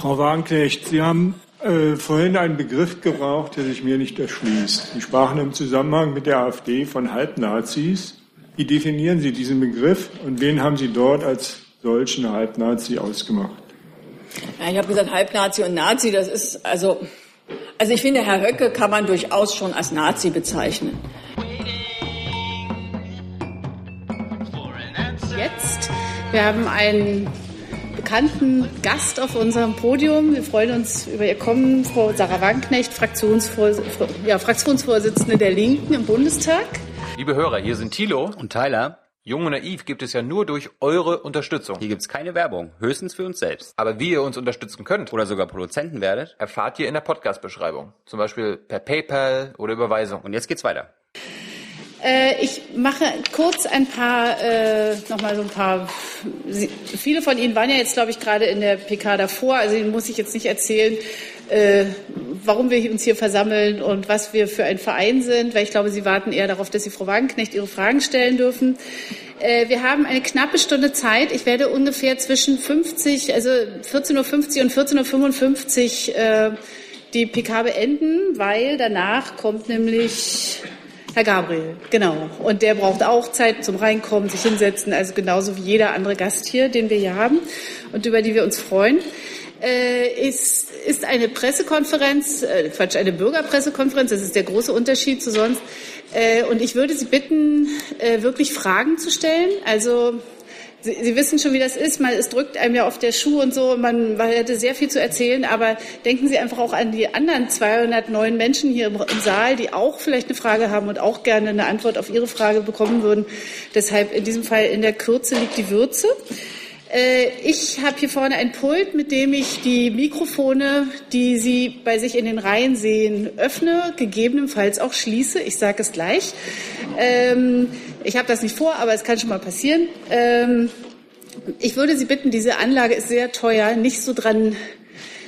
Frau Wagenknecht, Sie haben äh, vorhin einen Begriff gebraucht, der sich mir nicht erschließt. Sie sprachen im Zusammenhang mit der AfD von Halbnazis. Wie definieren Sie diesen Begriff und wen haben Sie dort als solchen Halbnazi ausgemacht? Ja, ich habe gesagt, Halbnazi und Nazi, das ist also, also ich finde, Herr Höcke kann man durchaus schon als Nazi bezeichnen. Jetzt, wir haben einen bekannten Gast auf unserem Podium. Wir freuen uns über Ihr Kommen, Frau Sarah Wagenknecht, Fraktionsvors ja, Fraktionsvorsitzende der Linken im Bundestag. Liebe Hörer, hier sind Thilo und Tyler. Jung und naiv gibt es ja nur durch eure Unterstützung. Hier gibt es keine Werbung, höchstens für uns selbst. Aber wie ihr uns unterstützen könnt oder sogar Produzenten werdet, erfahrt ihr in der Podcast-Beschreibung. Zum Beispiel per PayPal oder Überweisung. Und jetzt geht's weiter. Äh, ich mache kurz ein paar, äh, nochmal so ein paar, Sie, viele von Ihnen waren ja jetzt, glaube ich, gerade in der PK davor, also Ihnen muss ich jetzt nicht erzählen, äh, warum wir uns hier versammeln und was wir für ein Verein sind, weil ich glaube, Sie warten eher darauf, dass Sie Frau Wagenknecht Ihre Fragen stellen dürfen. Äh, wir haben eine knappe Stunde Zeit. Ich werde ungefähr zwischen 50, also 14.50 Uhr und 14.55 Uhr äh, die PK beenden, weil danach kommt nämlich Herr Gabriel, genau. Und der braucht auch Zeit zum Reinkommen, sich hinsetzen, also genauso wie jeder andere Gast hier, den wir hier haben und über die wir uns freuen. Äh, ist, ist eine Pressekonferenz, äh, Quatsch, eine Bürgerpressekonferenz, das ist der große Unterschied zu sonst. Äh, und ich würde Sie bitten, äh, wirklich Fragen zu stellen. Also Sie, Sie, wissen schon, wie das ist. Man, es drückt einem ja auf der Schuh und so. Man, man hätte sehr viel zu erzählen. Aber denken Sie einfach auch an die anderen 209 Menschen hier im, im, Saal, die auch vielleicht eine Frage haben und auch gerne eine Antwort auf ihre Frage bekommen würden. Deshalb in diesem Fall in der Kürze liegt die Würze. Äh, ich habe hier vorne ein Pult, mit dem ich die Mikrofone, die Sie bei sich in den Reihen sehen, öffne, gegebenenfalls auch schließe. Ich sage es gleich. Ähm, ich habe das nicht vor, aber es kann schon mal passieren. Ähm, ich würde Sie bitten, diese Anlage ist sehr teuer, nicht so dran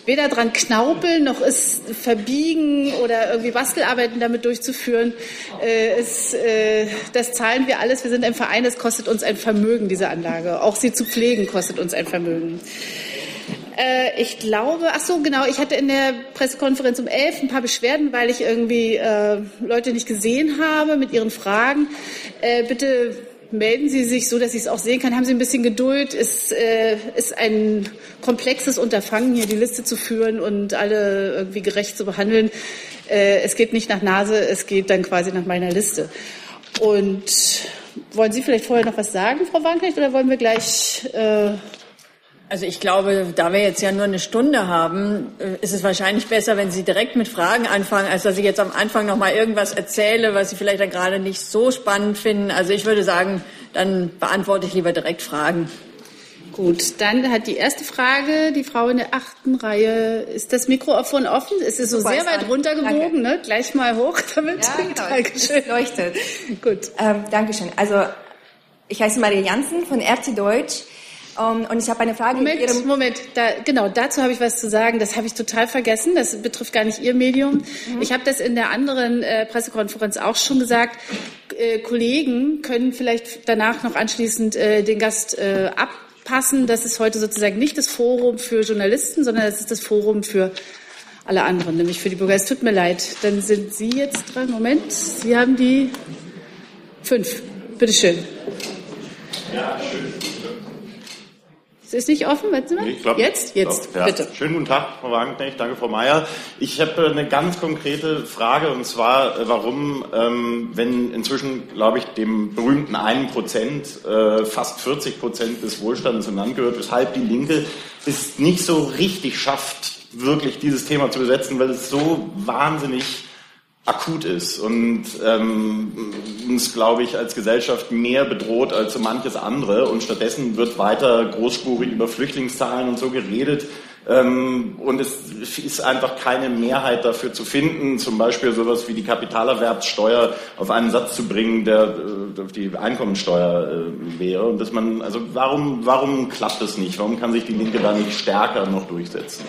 weder dran knaupeln noch es verbiegen oder irgendwie Bastelarbeiten damit durchzuführen. Äh, es, äh, das zahlen wir alles. Wir sind ein Verein, es kostet uns ein Vermögen, diese Anlage. Auch sie zu pflegen kostet uns ein Vermögen. Äh, ich glaube, ach so, genau, ich hatte in der Pressekonferenz um elf ein paar Beschwerden, weil ich irgendwie äh, Leute nicht gesehen habe mit ihren Fragen. Äh, bitte melden Sie sich so, dass ich es auch sehen kann. Haben Sie ein bisschen Geduld. Es äh, ist ein komplexes Unterfangen, hier die Liste zu führen und alle irgendwie gerecht zu behandeln. Äh, es geht nicht nach Nase, es geht dann quasi nach meiner Liste. Und wollen Sie vielleicht vorher noch was sagen, Frau Wanknecht, oder wollen wir gleich äh, also ich glaube, da wir jetzt ja nur eine Stunde haben, äh, ist es wahrscheinlich besser, wenn Sie direkt mit Fragen anfangen, als dass ich jetzt am Anfang noch mal irgendwas erzähle, was Sie vielleicht dann gerade nicht so spannend finden. Also ich würde sagen, dann beantworte ich lieber direkt Fragen. Gut, dann hat die erste Frage die Frau in der achten Reihe. Ist das Mikrofon offen? Es ist so Super, sehr weit runtergebogen, ne? Gleich mal hoch damit. Ja, genau. Dankeschön. Leuchtet. Gut. Ähm, Dankeschön. Also ich heiße Maria Jansen von RT Deutsch. Um, ähm, und ich habe eine Frage. Moment, Moment, da, genau, dazu habe ich was zu sagen. Das habe ich total vergessen. Das betrifft gar nicht Ihr Medium. Mhm. Ich habe das in der anderen äh, Pressekonferenz auch schon gesagt. Äh, Kollegen können vielleicht danach noch anschließend äh, den Gast äh, abpassen. Das ist heute sozusagen nicht das Forum für Journalisten, sondern das ist das Forum für alle anderen, nämlich für die Bürger. Es tut mir leid. Dann sind Sie jetzt dran. Moment, Sie haben die fünf. Bitte schön. Ja, schön. Es ist nicht offen, warten Sie mal. Ich glaub, jetzt? Jetzt, glaub, ja. bitte. Schönen guten Tag, Frau Wagenknecht. Danke, Frau Mayer. Ich habe eine ganz konkrete Frage, und zwar, äh, warum, ähm, wenn inzwischen, glaube ich, dem berühmten einen Prozent äh, fast 40 Prozent des Wohlstandes im Land gehört, weshalb die Linke es nicht so richtig schafft, wirklich dieses Thema zu besetzen, weil es so wahnsinnig akut ist und ähm, uns, glaube ich, als Gesellschaft mehr bedroht als so manches andere. Und stattdessen wird weiter großspurig über Flüchtlingszahlen und so geredet. Ähm, und es ist einfach keine Mehrheit dafür zu finden, zum Beispiel sowas wie die Kapitalerwerbssteuer auf einen Satz zu bringen, der äh, die Einkommensteuer äh, wäre. Und dass man, also warum, warum klappt das nicht? Warum kann sich die Linke da nicht stärker noch durchsetzen?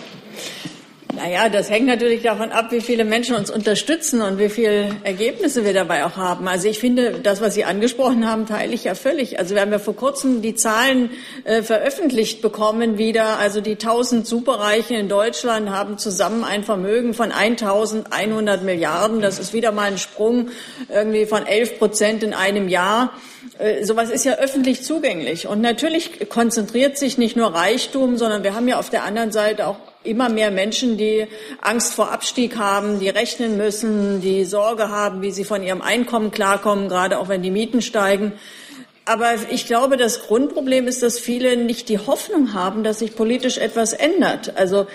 Naja, das hängt natürlich davon ab, wie viele Menschen uns unterstützen und wie viele Ergebnisse wir dabei auch haben. Also ich finde, das, was Sie angesprochen haben, teile ich ja völlig. Also wir haben ja vor kurzem die Zahlen äh, veröffentlicht bekommen wieder. Also die 1000 Superreichen in Deutschland haben zusammen ein Vermögen von 1100 Milliarden. Das ist wieder mal ein Sprung irgendwie von 11 Prozent in einem Jahr. Äh, sowas ist ja öffentlich zugänglich. Und natürlich konzentriert sich nicht nur Reichtum, sondern wir haben ja auf der anderen Seite auch immer mehr Menschen, die Angst vor Abstieg haben, die rechnen müssen, die Sorge haben, wie sie von ihrem Einkommen klarkommen, gerade auch wenn die Mieten steigen. Aber ich glaube, das Grundproblem ist, dass viele nicht die Hoffnung haben, dass sich politisch etwas ändert. Also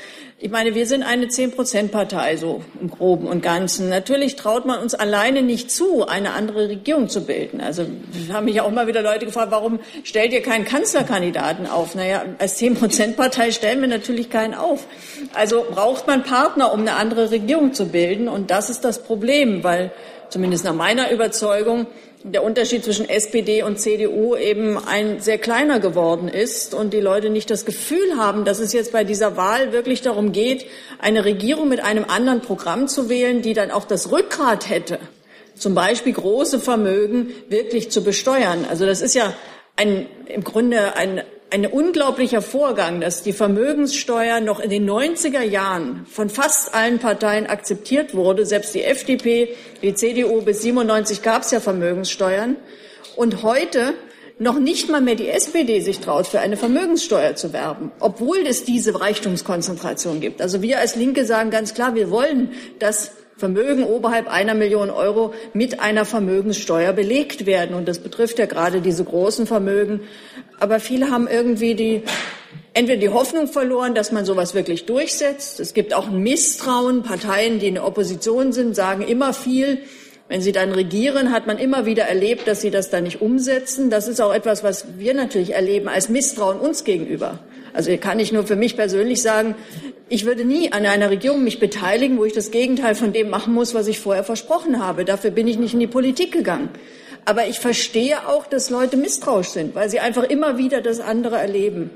ich meine, wir sind eine Zehn-Prozent-Partei, so im Groben und Ganzen. Natürlich traut man uns alleine nicht zu, eine andere Regierung zu bilden. Also haben mich auch mal wieder Leute gefragt, warum stellt ihr keinen Kanzlerkandidaten auf? Naja, als Zehn-Prozent-Partei stellen wir natürlich keinen auf. Also braucht man Partner, um eine andere Regierung zu bilden. Und das ist das Problem, weil zumindest nach meiner Überzeugung der Unterschied zwischen SPD und CDU eben ein sehr kleiner geworden ist und die Leute nicht das Gefühl haben, dass es jetzt bei dieser Wahl wirklich darum geht, eine Regierung mit einem anderen Programm zu wählen, die dann auch das Rückgrat hätte, zum Beispiel große Vermögen wirklich zu besteuern. Also das ist ja ein, im Grunde ein ein unglaublicher Vorgang, dass die Vermögenssteuer noch in den 90er Jahren von fast allen Parteien akzeptiert wurde. Selbst die FDP, die CDU bis 97 gab es ja Vermögenssteuern. Und heute noch nicht mal mehr die SPD sich traut, für eine Vermögenssteuer zu werben, obwohl es diese Reichtumskonzentration gibt. Also wir als Linke sagen ganz klar, wir wollen, dass Vermögen oberhalb einer Million Euro mit einer Vermögenssteuer belegt werden. Und das betrifft ja gerade diese großen Vermögen. Aber viele haben irgendwie die, entweder die Hoffnung verloren, dass man sowas wirklich durchsetzt. Es gibt auch ein Misstrauen. Parteien, die in der Opposition sind, sagen immer viel. Wenn sie dann regieren, hat man immer wieder erlebt, dass sie das dann nicht umsetzen. Das ist auch etwas, was wir natürlich erleben als Misstrauen uns gegenüber. Also kann ich nur für mich persönlich sagen, ich würde nie an einer Regierung mich beteiligen, wo ich das Gegenteil von dem machen muss, was ich vorher versprochen habe. Dafür bin ich nicht in die Politik gegangen. Aber ich verstehe auch, dass Leute misstrauisch sind, weil sie einfach immer wieder das andere erleben.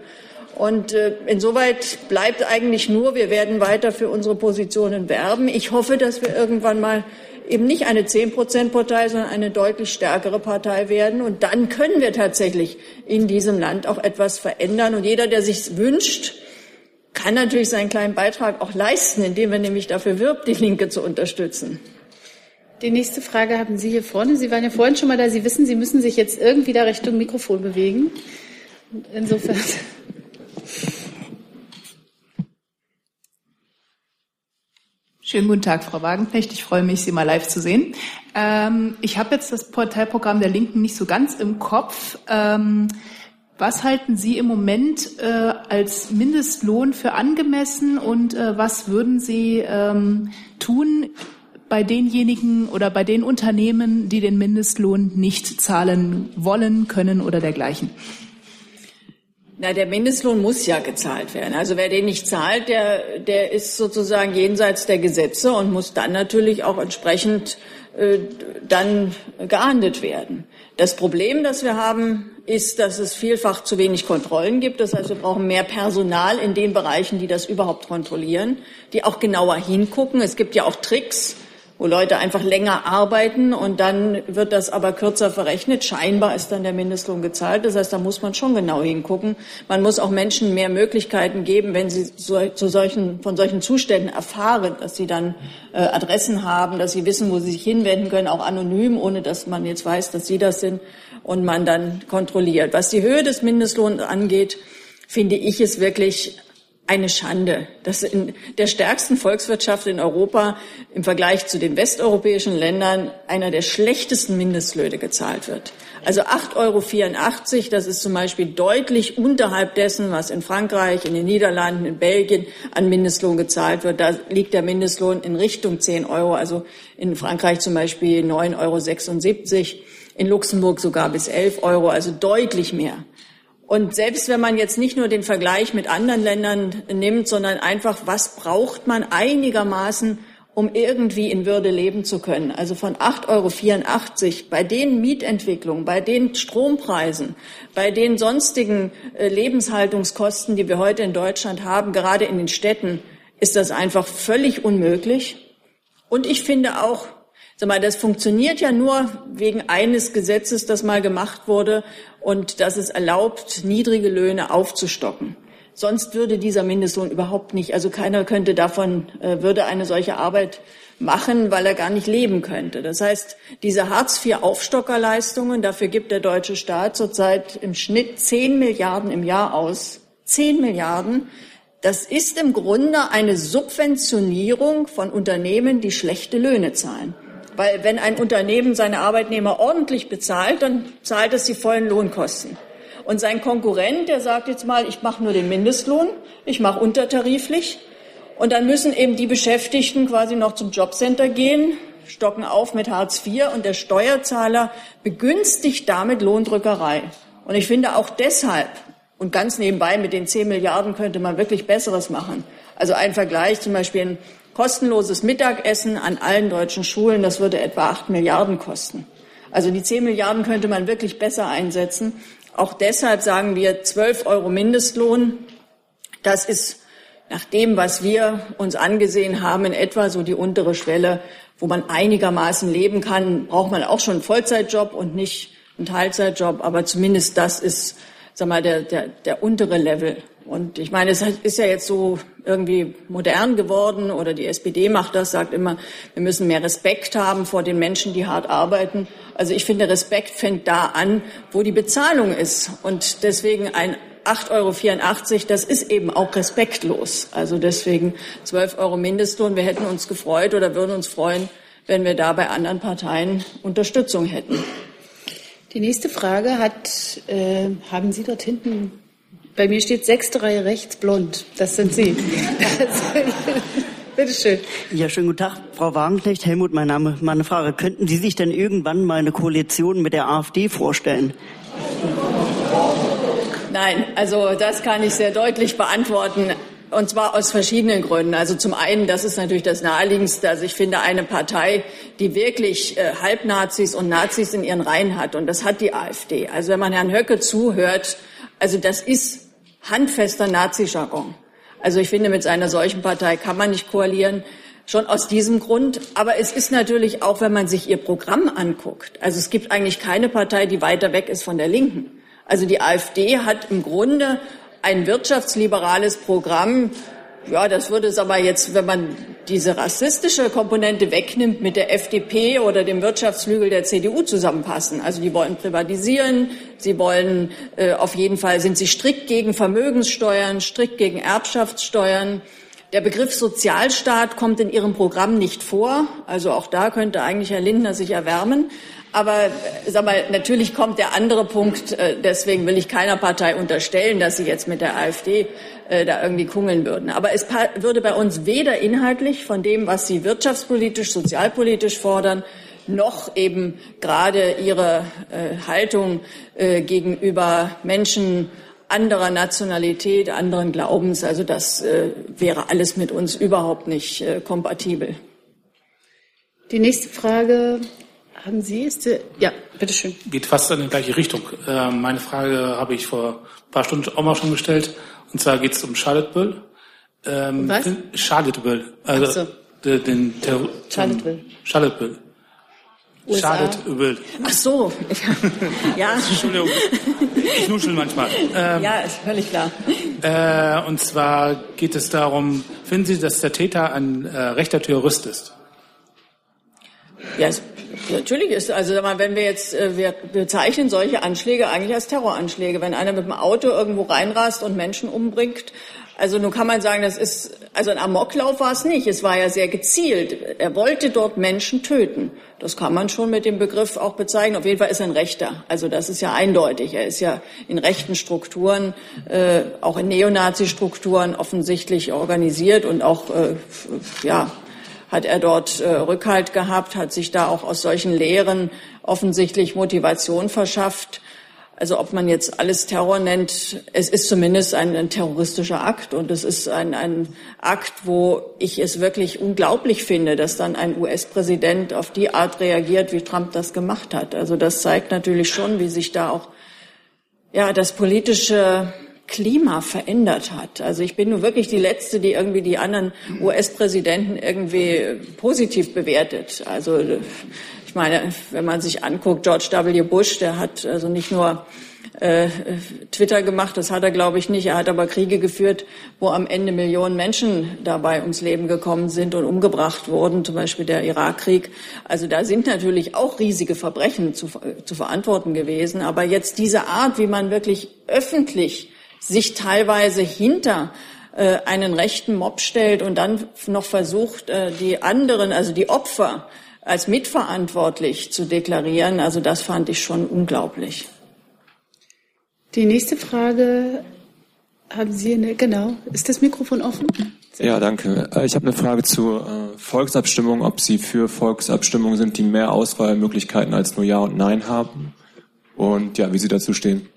Und äh, insoweit bleibt eigentlich nur, wir werden weiter für unsere Positionen werben. Ich hoffe, dass wir irgendwann mal eben nicht eine zehn Prozent Partei, sondern eine deutlich stärkere Partei werden. Und dann können wir tatsächlich in diesem Land auch etwas verändern. Und jeder, der sich wünscht, kann natürlich seinen kleinen Beitrag auch leisten, indem er nämlich dafür wirbt, die Linke zu unterstützen. Die nächste Frage haben Sie hier vorne. Sie waren ja vorhin schon mal da. Sie wissen, Sie müssen sich jetzt irgendwie da Richtung Mikrofon bewegen. Insofern. Schönen guten Tag, Frau Wagenknecht. Ich freue mich, Sie mal live zu sehen. Ähm, ich habe jetzt das Parteiprogramm der Linken nicht so ganz im Kopf. Ähm, was halten Sie im Moment äh, als Mindestlohn für angemessen und äh, was würden Sie ähm, tun bei denjenigen oder bei den Unternehmen, die den Mindestlohn nicht zahlen wollen, können oder dergleichen? Na, der Mindestlohn muss ja gezahlt werden. Also wer den nicht zahlt, der, der ist sozusagen jenseits der Gesetze und muss dann natürlich auch entsprechend äh, dann geahndet werden. Das Problem, das wir haben, ist, dass es vielfach zu wenig Kontrollen gibt. Das heißt, wir brauchen mehr Personal in den Bereichen, die das überhaupt kontrollieren, die auch genauer hingucken. Es gibt ja auch Tricks, wo Leute einfach länger arbeiten und dann wird das aber kürzer verrechnet. Scheinbar ist dann der Mindestlohn gezahlt. Das heißt, da muss man schon genau hingucken. Man muss auch Menschen mehr Möglichkeiten geben, wenn sie so, zu solchen, von solchen Zuständen erfahren, dass sie dann äh, Adressen haben, dass sie wissen, wo sie sich hinwenden können, auch anonym, ohne dass man jetzt weiß, dass sie das sind und man dann kontrolliert. Was die Höhe des Mindestlohns angeht, finde ich es wirklich eine Schande, dass in der stärksten Volkswirtschaft in Europa im Vergleich zu den westeuropäischen Ländern einer der schlechtesten Mindestlöhne gezahlt wird. Also 8,84 Euro, das ist zum Beispiel deutlich unterhalb dessen, was in Frankreich, in den Niederlanden, in Belgien an Mindestlohn gezahlt wird. Da liegt der Mindestlohn in Richtung 10 Euro, also in Frankreich zum Beispiel 9,76 Euro, in Luxemburg sogar bis 11 Euro, also deutlich mehr. Und selbst wenn man jetzt nicht nur den Vergleich mit anderen Ländern nimmt, sondern einfach, was braucht man einigermaßen, um irgendwie in Würde leben zu können. Also von 8,84 Euro bei den Mietentwicklungen, bei den Strompreisen, bei den sonstigen äh, Lebenshaltungskosten, die wir heute in Deutschland haben, gerade in den Städten, ist das einfach völlig unmöglich. Und ich finde auch, sag mal, das funktioniert ja nur wegen eines Gesetzes, das mal gemacht wurde und das es erlaubt, niedrige Löhne aufzustocken. Sonst würde dieser Mindestlohn überhaupt nicht, also keiner könnte davon, äh, würde eine solche Arbeit machen, weil er gar nicht leben könnte. Das heißt, diese Hartz-IV-Aufstockerleistungen, dafür gibt der deutsche Staat zurzeit im Schnitt 10 Milliarden im Jahr aus. 10 Milliarden. Das ist im Grunde eine Subventionierung von Unternehmen, die schlechte Löhne zahlen. Weil wenn ein Unternehmen seine Arbeitnehmer ordentlich bezahlt, dann zahlt es die vollen Lohnkosten. Und sein Konkurrent, der sagt jetzt mal, ich mache nur den Mindestlohn, ich mache untertariflich, und dann müssen eben die Beschäftigten quasi noch zum Jobcenter gehen, stocken auf mit Hartz IV und der Steuerzahler begünstigt damit Lohndrückerei. Und ich finde auch deshalb, und ganz nebenbei mit den 10 Milliarden könnte man wirklich Besseres machen. Also ein Vergleich, zum Beispiel ein kostenloses Mittagessen an allen deutschen Schulen, das würde etwa 8 Milliarden kosten. Also die 10 Milliarden könnte man wirklich besser einsetzen. Auch deshalb sagen wir 12 Euro Mindestlohn. Das ist nach dem, was wir uns angesehen haben, in etwa so die untere Schwelle, wo man einigermaßen leben kann, braucht man auch schon einen Vollzeitjob und nicht einen Teilzeitjob. Aber zumindest das ist, sag mal, der, der, der untere Level. Und ich meine, es ist ja jetzt so irgendwie modern geworden oder die SPD macht das, sagt immer, wir müssen mehr Respekt haben vor den Menschen, die hart arbeiten. Also ich finde, Respekt fängt da an, wo die Bezahlung ist. Und deswegen ein 8,84 Euro, das ist eben auch respektlos. Also deswegen 12 Euro Mindestlohn. Wir hätten uns gefreut oder würden uns freuen, wenn wir da bei anderen Parteien Unterstützung hätten. Die nächste Frage hat, äh, haben Sie dort hinten, bei mir steht sechste Reihe rechts blond. Das sind Sie. Bitte schön. Ja, schönen guten Tag, Frau Wagenknecht. Helmut, mein Name. Meine Frage, könnten Sie sich denn irgendwann mal eine Koalition mit der AfD vorstellen? Nein, also das kann ich sehr deutlich beantworten. Und zwar aus verschiedenen Gründen. Also zum einen, das ist natürlich das Naheliegendste. Also ich finde eine Partei, die wirklich äh, Halbnazis und Nazis in ihren Reihen hat. Und das hat die AfD. Also wenn man Herrn Höcke zuhört, also das ist handfester Nazi-Jargon. Also ich finde, mit einer solchen Partei kann man nicht koalieren. Schon aus diesem Grund. Aber es ist natürlich auch, wenn man sich ihr Programm anguckt. Also es gibt eigentlich keine Partei, die weiter weg ist von der Linken. Also die AfD hat im Grunde ein wirtschaftsliberales Programm. Ja, das würde es aber jetzt, wenn man diese rassistische Komponente wegnimmt, mit der FDP oder dem Wirtschaftsflügel der CDU zusammenpassen. Also die wollen privatisieren, sie wollen äh, auf jeden Fall sind sie strikt gegen Vermögenssteuern, strikt gegen Erbschaftssteuern. Der Begriff Sozialstaat kommt in Ihrem Programm nicht vor. Also auch da könnte eigentlich Herr Lindner sich erwärmen. Aber sag mal, natürlich kommt der andere Punkt, äh, deswegen will ich keiner Partei unterstellen, dass sie jetzt mit der AfD äh, da irgendwie kungeln würden. Aber es würde bei uns weder inhaltlich von dem, was sie wirtschaftspolitisch, sozialpolitisch fordern, noch eben gerade ihre äh, Haltung gegenüber Menschen anderer Nationalität, anderen Glaubens, also das wäre alles mit uns überhaupt nicht kompatibel. Die nächste Frage haben Sie es? Ja, bitteschön. Geht fast in die gleiche Richtung. Äh, meine Frage habe ich vor ein paar Stunden auch mal schon gestellt. Und zwar geht es um Charlottesville. Ähm, Was? Charlottesville. Also so. den, den Terror. Charlottesville. Charlottesville. USA. Charlottesville. Ach so, ja. Entschuldigung, ich nuschel manchmal. Ähm, ja, ist völlig klar. Äh, und zwar geht es darum, finden Sie, dass der Täter ein äh, rechter Terrorist ist? Ja, natürlich ist, also mal, wenn wir jetzt, äh, wir bezeichnen solche Anschläge eigentlich als Terroranschläge. Wenn einer mit dem Auto irgendwo reinrast und Menschen umbringt, also nun kann man sagen, das ist, also ein Amoklauf war es nicht. Es war ja sehr gezielt. Er wollte dort Menschen töten. Das kann man schon mit dem Begriff auch bezeichnen. Auf jeden Fall ist er ein Rechter. Also das ist ja eindeutig. Er ist ja in rechten Strukturen, äh, auch in Neonazi-Strukturen offensichtlich organisiert und auch, äh, ja, hat er dort äh, Rückhalt gehabt, hat sich da auch aus solchen Lehren offensichtlich Motivation verschafft. Also ob man jetzt alles Terror nennt, es ist zumindest ein, ein terroristischer Akt und es ist ein, ein Akt, wo ich es wirklich unglaublich finde, dass dann ein US-Präsident auf die Art reagiert, wie Trump das gemacht hat. Also das zeigt natürlich schon, wie sich da auch ja das politische Klima verändert hat. Also ich bin nur wirklich die Letzte, die irgendwie die anderen US-Präsidenten irgendwie positiv bewertet. Also ich meine, wenn man sich anguckt, George W. Bush, der hat also nicht nur äh, Twitter gemacht, das hat er, glaube ich, nicht. Er hat aber Kriege geführt, wo am Ende Millionen Menschen dabei ums Leben gekommen sind und umgebracht wurden, zum Beispiel der Irakkrieg. Also da sind natürlich auch riesige Verbrechen zu, zu verantworten gewesen. Aber jetzt diese Art, wie man wirklich öffentlich sich teilweise hinter äh, einen rechten Mob stellt und dann noch versucht, äh, die anderen, also die Opfer, als mitverantwortlich zu deklarieren, also das fand ich schon unglaublich. Die nächste Frage haben Sie, eine, genau, ist das Mikrofon offen? Ja, danke. Äh, ich habe eine Frage zur Volksabstimmung, ob Sie für Volksabstimmungen sind, die mehr Auswahlmöglichkeiten als nur Ja und Nein haben und ja, wie Sie dazu stehen.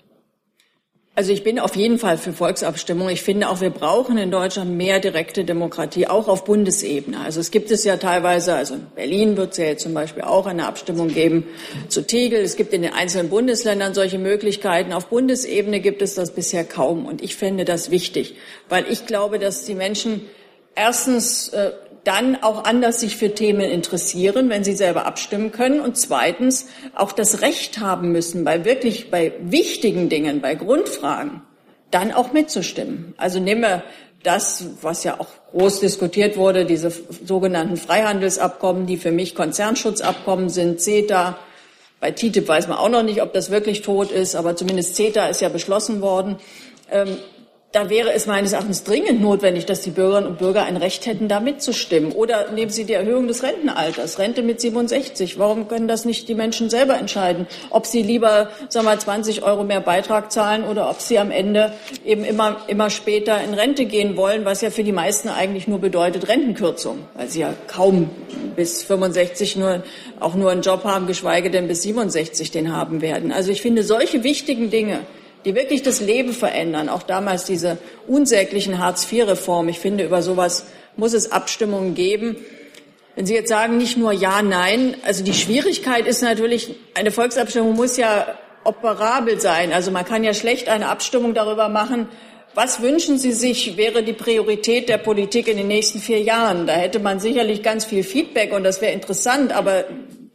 Also ich bin auf jeden Fall für Volksabstimmung. Ich finde auch, wir brauchen in Deutschland mehr direkte Demokratie, auch auf Bundesebene. Also es gibt es ja teilweise, also in Berlin wird es ja jetzt zum Beispiel auch eine Abstimmung geben zu Tegel. Es gibt in den einzelnen Bundesländern solche Möglichkeiten. Auf Bundesebene gibt es das bisher kaum. Und ich fände das wichtig, weil ich glaube, dass die Menschen erstens äh, dann auch anders sich für Themen interessieren, wenn sie selber abstimmen können und zweitens auch das Recht haben müssen, bei wirklich bei wichtigen Dingen, bei Grundfragen, dann auch mitzustimmen. Also nehmen wir das, was ja auch groß diskutiert wurde, diese sogenannten Freihandelsabkommen, die für mich Konzernschutzabkommen sind, CETA. Bei TTIP weiß man auch noch nicht, ob das wirklich tot ist, aber zumindest CETA ist ja beschlossen worden. Ähm, da wäre es meines Erachtens dringend notwendig, dass die Bürgerinnen und Bürger ein Recht hätten, da mitzustimmen. Oder nehmen Sie die Erhöhung des Rentenalters, Rente mit 67. Warum können das nicht die Menschen selber entscheiden, ob sie lieber sagen wir, 20 Euro mehr Beitrag zahlen oder ob sie am Ende eben immer, immer später in Rente gehen wollen, was ja für die meisten eigentlich nur bedeutet Rentenkürzung, weil sie ja kaum bis 65 nur, auch nur einen Job haben, geschweige denn bis 67 den haben werden. Also ich finde solche wichtigen Dinge, die wirklich das Leben verändern. Auch damals diese unsäglichen Hartz-IV-Reformen. Ich finde, über sowas muss es Abstimmungen geben. Wenn Sie jetzt sagen, nicht nur Ja, Nein, also die Schwierigkeit ist natürlich, eine Volksabstimmung muss ja operabel sein. Also man kann ja schlecht eine Abstimmung darüber machen, was wünschen Sie sich, wäre die Priorität der Politik in den nächsten vier Jahren? Da hätte man sicherlich ganz viel Feedback und das wäre interessant, aber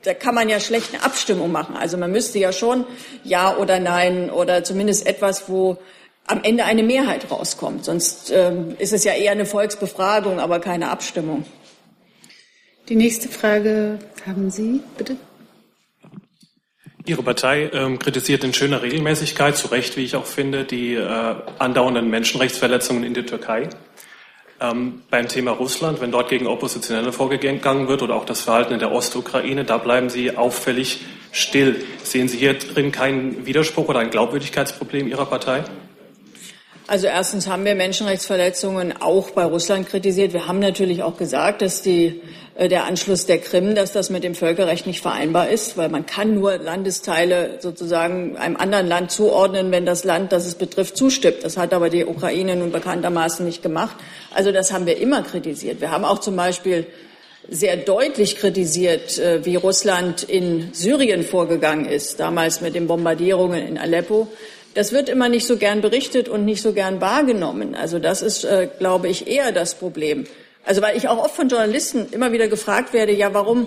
da kann man ja schlecht eine Abstimmung machen. Also man müsste ja schon Ja oder Nein oder zumindest etwas, wo am Ende eine Mehrheit rauskommt. Sonst ähm, ist es ja eher eine Volksbefragung, aber keine Abstimmung. Die nächste Frage haben Sie, bitte. Ihre Partei ähm, kritisiert in schöner Regelmäßigkeit, zu Recht, wie ich auch finde, die äh, andauernden Menschenrechtsverletzungen in der Türkei. Ähm, beim Thema Russland, wenn dort gegen Oppositionelle vorgegangen wird oder auch das Verhalten in der Ostukraine, da bleiben Sie auffällig still. Sehen Sie hier drin keinen Widerspruch oder ein Glaubwürdigkeitsproblem Ihrer Partei? Also erstens haben wir Menschenrechtsverletzungen auch bei Russland kritisiert. Wir haben natürlich auch gesagt, dass die, äh, der Anschluss der Krim, dass das mit dem Völkerrecht nicht vereinbar ist, weil man kann nur Landesteile sozusagen einem anderen Land zuordnen, wenn das Land, das es betrifft, zustimmt. Das hat aber die Ukraine nun bekanntermaßen nicht gemacht. Also das haben wir immer kritisiert. Wir haben auch zum Beispiel sehr deutlich kritisiert, äh, wie Russland in Syrien vorgegangen ist, damals mit den Bombardierungen in Aleppo. Das wird immer nicht so gern berichtet und nicht so gern wahrgenommen. Also das ist, äh, glaube ich, eher das Problem. Also weil ich auch oft von Journalisten immer wieder gefragt werde, ja, warum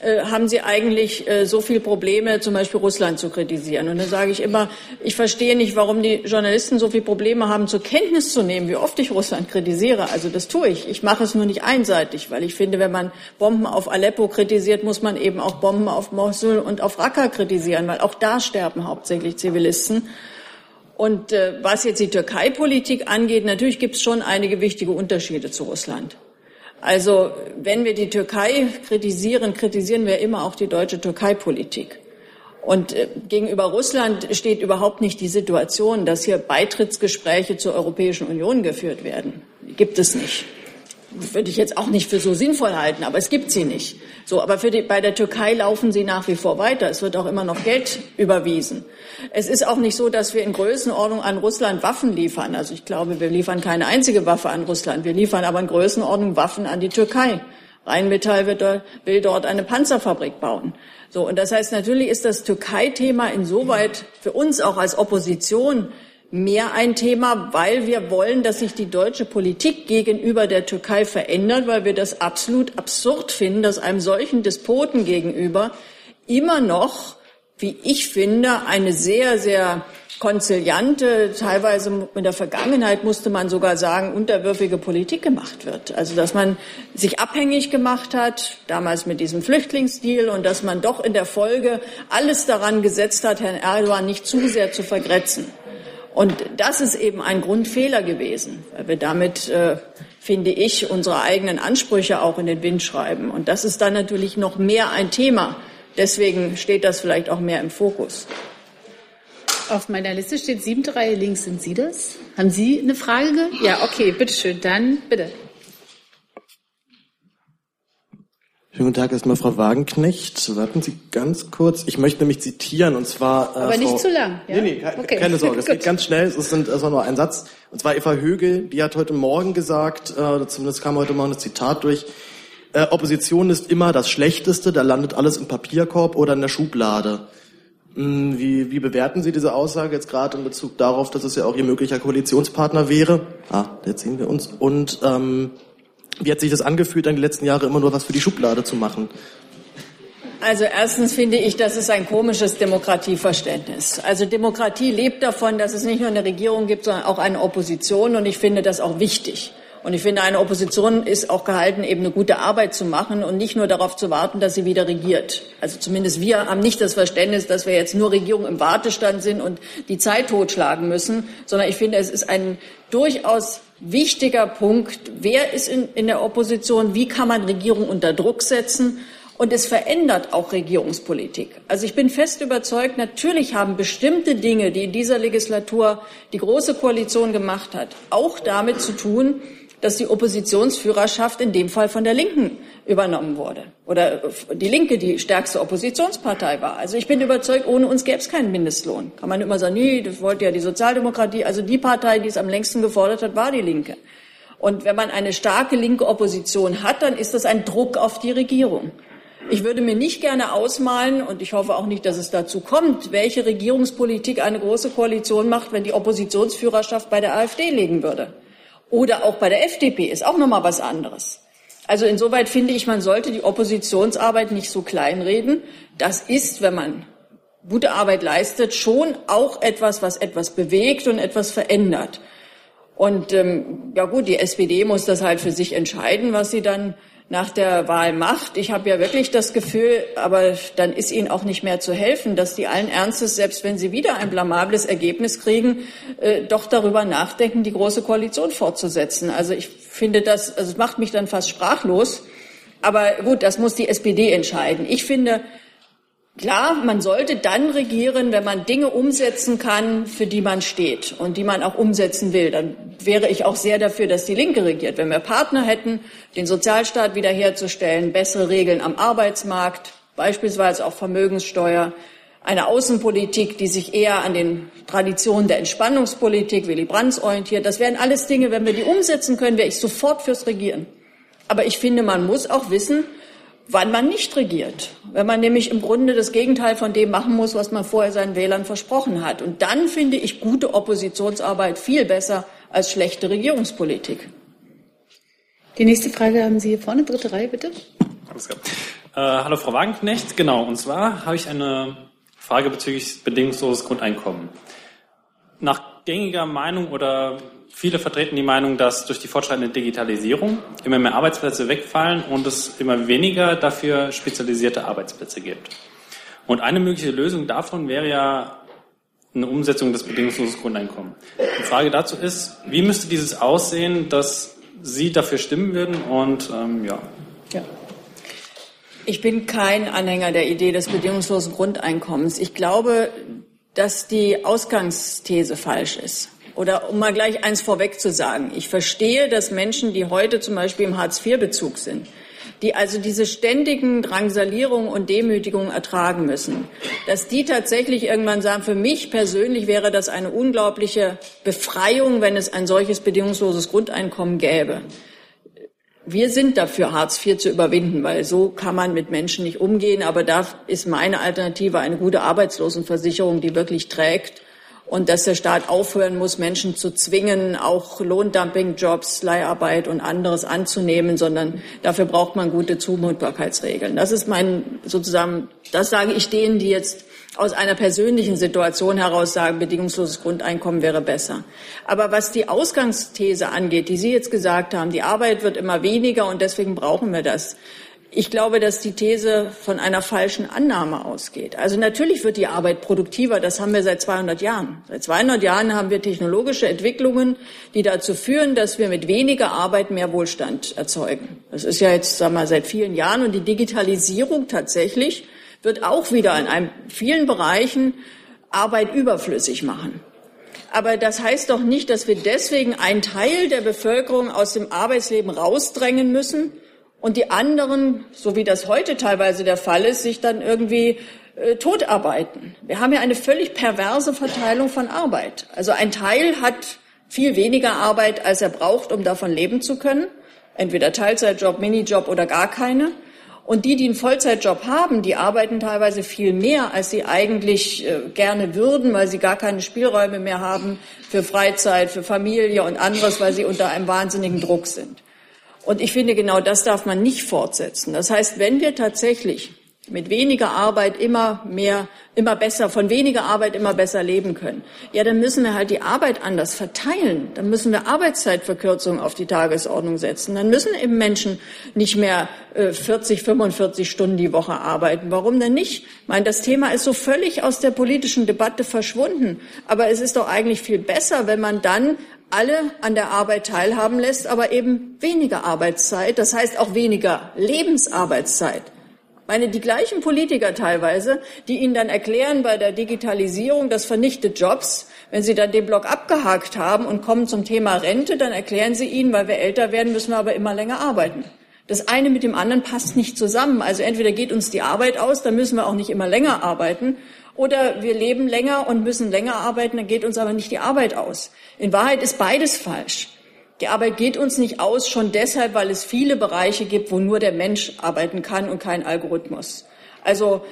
äh, haben Sie eigentlich äh, so viele Probleme, zum Beispiel Russland zu kritisieren? Und dann sage ich immer, ich verstehe nicht, warum die Journalisten so viele Probleme haben, zur Kenntnis zu nehmen, wie oft ich Russland kritisiere. Also das tue ich. Ich mache es nur nicht einseitig, weil ich finde, wenn man Bomben auf Aleppo kritisiert, muss man eben auch Bomben auf Mosul und auf Raqqa kritisieren, weil auch da sterben hauptsächlich Zivilisten. Und äh, was jetzt die Türkei-Politik angeht, natürlich gibt es schon einige wichtige Unterschiede zu Russland. Also wenn wir die Türkei kritisieren, kritisieren wir immer auch die deutsche Türkei-Politik. Und äh, gegenüber Russland steht überhaupt nicht die Situation, dass hier Beitrittsgespräche zur Europäischen Union geführt werden. Die gibt es nicht würde ich jetzt auch nicht für so sinnvoll halten, aber es gibt sie nicht. So, aber die, bei der Türkei laufen sie nach wie vor weiter. Es wird auch immer noch Geld überwiesen. Es ist auch nicht so, dass wir in Größenordnung an Russland Waffen liefern. Also ich glaube, wir liefern keine einzige Waffe an Russland. Wir liefern aber in Größenordnung Waffen an die Türkei. Rheinmetall wird, will dort eine Panzerfabrik bauen. So, und das heißt, natürlich ist das Türkei-Thema insoweit für uns auch als Opposition mehr ein Thema, weil wir wollen, dass sich die deutsche Politik gegenüber der Türkei verändert, weil wir das absolut absurd finden, dass einem solchen Despoten gegenüber immer noch, wie ich finde, eine sehr, sehr konziliante, teilweise in der Vergangenheit musste man sogar sagen, unterwürfige Politik gemacht wird. Also dass man sich abhängig gemacht hat, damals mit diesem Flüchtlingsdeal, und dass man doch in der Folge alles daran gesetzt hat, Herrn Erdogan nicht zu sehr zu vergrätzen. Und das ist eben ein Grundfehler gewesen, weil wir damit, äh, finde ich, unsere eigenen Ansprüche auch in den Wind schreiben. Und das ist dann natürlich noch mehr ein Thema. Deswegen steht das vielleicht auch mehr im Fokus. Auf meiner Liste steht siebte Reihe links. Sind Sie das? Haben Sie eine Frage? Ja, okay, bitteschön. Dann bitte. Schönen guten Tag erstmal, Frau Wagenknecht. Warten Sie ganz kurz. Ich möchte nämlich zitieren und zwar. Äh, Aber nicht zu lang. Ja? Nee, nee, ke okay. keine Sorge. Es geht ganz schnell. Es sind erstmal nur ein Satz. Und zwar Eva Högel, die hat heute Morgen gesagt, äh, zumindest kam heute Morgen das Zitat durch, äh, Opposition ist immer das Schlechteste, da landet alles im Papierkorb oder in der Schublade. Hm, wie, wie bewerten Sie diese Aussage jetzt gerade in Bezug darauf, dass es ja auch Ihr möglicher Koalitionspartner wäre? Ah, jetzt sehen wir uns. Und ähm, wie hat sich das angefühlt, dann die letzten Jahre immer nur was für die Schublade zu machen? Also erstens finde ich, das ist ein komisches Demokratieverständnis. Also Demokratie lebt davon, dass es nicht nur eine Regierung gibt, sondern auch eine Opposition. Und ich finde das auch wichtig. Und ich finde, eine Opposition ist auch gehalten, eben eine gute Arbeit zu machen und nicht nur darauf zu warten, dass sie wieder regiert. Also zumindest wir haben nicht das Verständnis, dass wir jetzt nur Regierung im Wartestand sind und die Zeit totschlagen müssen, sondern ich finde, es ist ein durchaus wichtiger Punkt. Wer ist in, in der Opposition? Wie kann man Regierung unter Druck setzen? Und es verändert auch Regierungspolitik. Also ich bin fest überzeugt, natürlich haben bestimmte Dinge, die in dieser Legislatur die Große Koalition gemacht hat, auch damit zu tun, dass die Oppositionsführerschaft in dem Fall von der Linken übernommen wurde oder die Linke die stärkste Oppositionspartei war. Also ich bin überzeugt, ohne uns gäbe es keinen Mindestlohn. Kann man immer sagen, nee, das wollte ja die Sozialdemokratie. Also die Partei, die es am längsten gefordert hat, war die Linke. Und wenn man eine starke linke Opposition hat, dann ist das ein Druck auf die Regierung. Ich würde mir nicht gerne ausmalen, und ich hoffe auch nicht, dass es dazu kommt, welche Regierungspolitik eine große Koalition macht, wenn die Oppositionsführerschaft bei der AfD liegen würde. Oder auch bei der FDP ist auch noch mal was anderes. Also insoweit finde ich, man sollte die Oppositionsarbeit nicht so kleinreden. Das ist, wenn man gute Arbeit leistet, schon auch etwas, was etwas bewegt und etwas verändert. Und ähm, ja gut, die SPD muss das halt für sich entscheiden, was sie dann nach der Wahl macht. Ich habe ja wirklich das Gefühl, aber dann ist ihnen auch nicht mehr zu helfen, dass die allen Ernstes, selbst wenn sie wieder ein blamables Ergebnis kriegen, äh, doch darüber nachdenken, die große Koalition fortzusetzen. Also ich finde das, also es macht mich dann fast sprachlos. Aber gut, das muss die SPD entscheiden. Ich finde, Klar, man sollte dann regieren, wenn man Dinge umsetzen kann, für die man steht und die man auch umsetzen will. Dann wäre ich auch sehr dafür, dass die Linke regiert. Wenn wir Partner hätten, den Sozialstaat wiederherzustellen, bessere Regeln am Arbeitsmarkt, beispielsweise auch Vermögenssteuer, eine Außenpolitik, die sich eher an den Traditionen der Entspannungspolitik, Willy Brandt orientiert. Das wären alles Dinge, wenn wir die umsetzen können, wäre ich sofort fürs Regieren. Aber ich finde, man muss auch wissen, wann man nicht regiert. Wenn man nämlich im Grunde das Gegenteil von dem machen muss, was man vorher seinen Wählern versprochen hat. Und dann finde ich gute Oppositionsarbeit viel besser als schlechte Regierungspolitik. Die nächste Frage haben Sie hier vorne, dritte Reihe, bitte. Alles klar. Äh, hallo Frau Wagenknecht, genau. Und zwar habe ich eine Frage bezüglich bedingungsloses Grundeinkommen. Nach gängiger Meinung oder Viele vertreten die Meinung, dass durch die fortschreitende Digitalisierung immer mehr Arbeitsplätze wegfallen und es immer weniger dafür spezialisierte Arbeitsplätze gibt. Und eine mögliche Lösung davon wäre ja eine Umsetzung des bedingungslosen Grundeinkommens. Die Frage dazu ist, wie müsste dieses aussehen, dass Sie dafür stimmen würden und ähm, ja. ja. Ich bin kein Anhänger der Idee des bedingungslosen Grundeinkommens. Ich glaube, dass die Ausgangsthese falsch ist. Oder um mal gleich eins vorweg zu sagen. Ich verstehe, dass Menschen, die heute zum Beispiel im Hartz-IV-Bezug sind, die also diese ständigen Drangsalierungen und Demütigungen ertragen müssen, dass die tatsächlich irgendwann sagen, für mich persönlich wäre das eine unglaubliche Befreiung, wenn es ein solches bedingungsloses Grundeinkommen gäbe. Wir sind dafür, Hartz IV zu überwinden, weil so kann man mit Menschen nicht umgehen. Aber da ist meine Alternative eine gute Arbeitslosenversicherung, die wirklich trägt und dass der Staat aufhören muss, Menschen zu zwingen, auch Lohndumpingjobs, Leiharbeit und anderes anzunehmen, sondern dafür braucht man gute Zumutbarkeitsregeln. Das ist mein sozusagen, das sage ich denen, die jetzt aus einer persönlichen Situation heraus sagen, bedingungsloses Grundeinkommen wäre besser. Aber was die Ausgangsthese angeht, die Sie jetzt gesagt haben, die Arbeit wird immer weniger und deswegen brauchen wir das. Ich glaube, dass die These von einer falschen Annahme ausgeht. Also natürlich wird die Arbeit produktiver. Das haben wir seit 200 Jahren. Seit 200 Jahren haben wir technologische Entwicklungen, die dazu führen, dass wir mit weniger Arbeit mehr Wohlstand erzeugen. Das ist ja jetzt, sagen wir mal, seit vielen Jahren. Und die Digitalisierung tatsächlich wird auch wieder in einem, vielen Bereichen Arbeit überflüssig machen. Aber das heißt doch nicht, dass wir deswegen einen Teil der Bevölkerung aus dem Arbeitsleben rausdrängen müssen und die anderen, so wie das heute teilweise der Fall ist, sich dann irgendwie äh, totarbeiten. Wir haben ja eine völlig perverse Verteilung von Arbeit. Also ein Teil hat viel weniger Arbeit, als er braucht, um davon leben zu können. Entweder Teilzeitjob, Minijob oder gar keine. Und die, die einen Vollzeitjob haben, die arbeiten teilweise viel mehr, als sie eigentlich äh, gerne würden, weil sie gar keine Spielräume mehr haben für Freizeit, für Familie und anderes, weil sie unter einem wahnsinnigen Druck sind. Und ich finde, genau das darf man nicht fortsetzen. Das heißt, wenn wir tatsächlich mit weniger Arbeit immer mehr, immer besser, von weniger Arbeit immer besser leben können. Ja, dann müssen wir halt die Arbeit anders verteilen. Dann müssen wir Arbeitszeitverkürzungen auf die Tagesordnung setzen. Dann müssen eben Menschen nicht mehr äh, 40, 45 Stunden die Woche arbeiten. Warum denn nicht? Ich meine, das Thema ist so völlig aus der politischen Debatte verschwunden. Aber es ist doch eigentlich viel besser, wenn man dann alle an der Arbeit teilhaben lässt, aber eben weniger Arbeitszeit, das heißt auch weniger Lebensarbeitszeit meine, die gleichen Politiker teilweise, die Ihnen dann erklären bei der Digitalisierung, das vernichtet Jobs. Wenn Sie dann den Block abgehakt haben und kommen zum Thema Rente, dann erklären Sie Ihnen, weil wir älter werden, müssen wir aber immer länger arbeiten. Das eine mit dem anderen passt nicht zusammen. Also entweder geht uns die Arbeit aus, dann müssen wir auch nicht immer länger arbeiten, oder wir leben länger und müssen länger arbeiten, dann geht uns aber nicht die Arbeit aus. In Wahrheit ist beides falsch. Die Arbeit geht uns nicht aus, schon deshalb, weil es viele Bereiche gibt, wo nur der Mensch arbeiten kann und kein Algorithmus. Also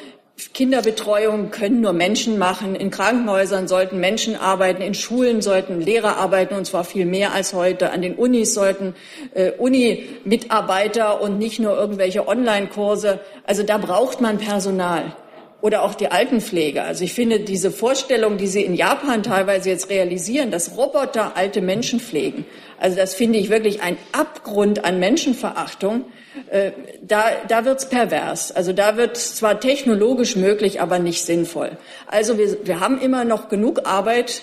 Kinderbetreuung können nur Menschen machen. In Krankenhäusern sollten Menschen arbeiten. In Schulen sollten Lehrer arbeiten, und zwar viel mehr als heute. An den Unis sollten äh, Uni-Mitarbeiter und nicht nur irgendwelche Online-Kurse. Also da braucht man Personal oder auch die Altenpflege. Also ich finde diese Vorstellung, die Sie in Japan teilweise jetzt realisieren, dass Roboter alte Menschen pflegen, also das finde ich wirklich ein Abgrund an Menschenverachtung. Äh, da, da wird's pervers. Also da wird zwar technologisch möglich, aber nicht sinnvoll. Also wir, wir haben immer noch genug Arbeit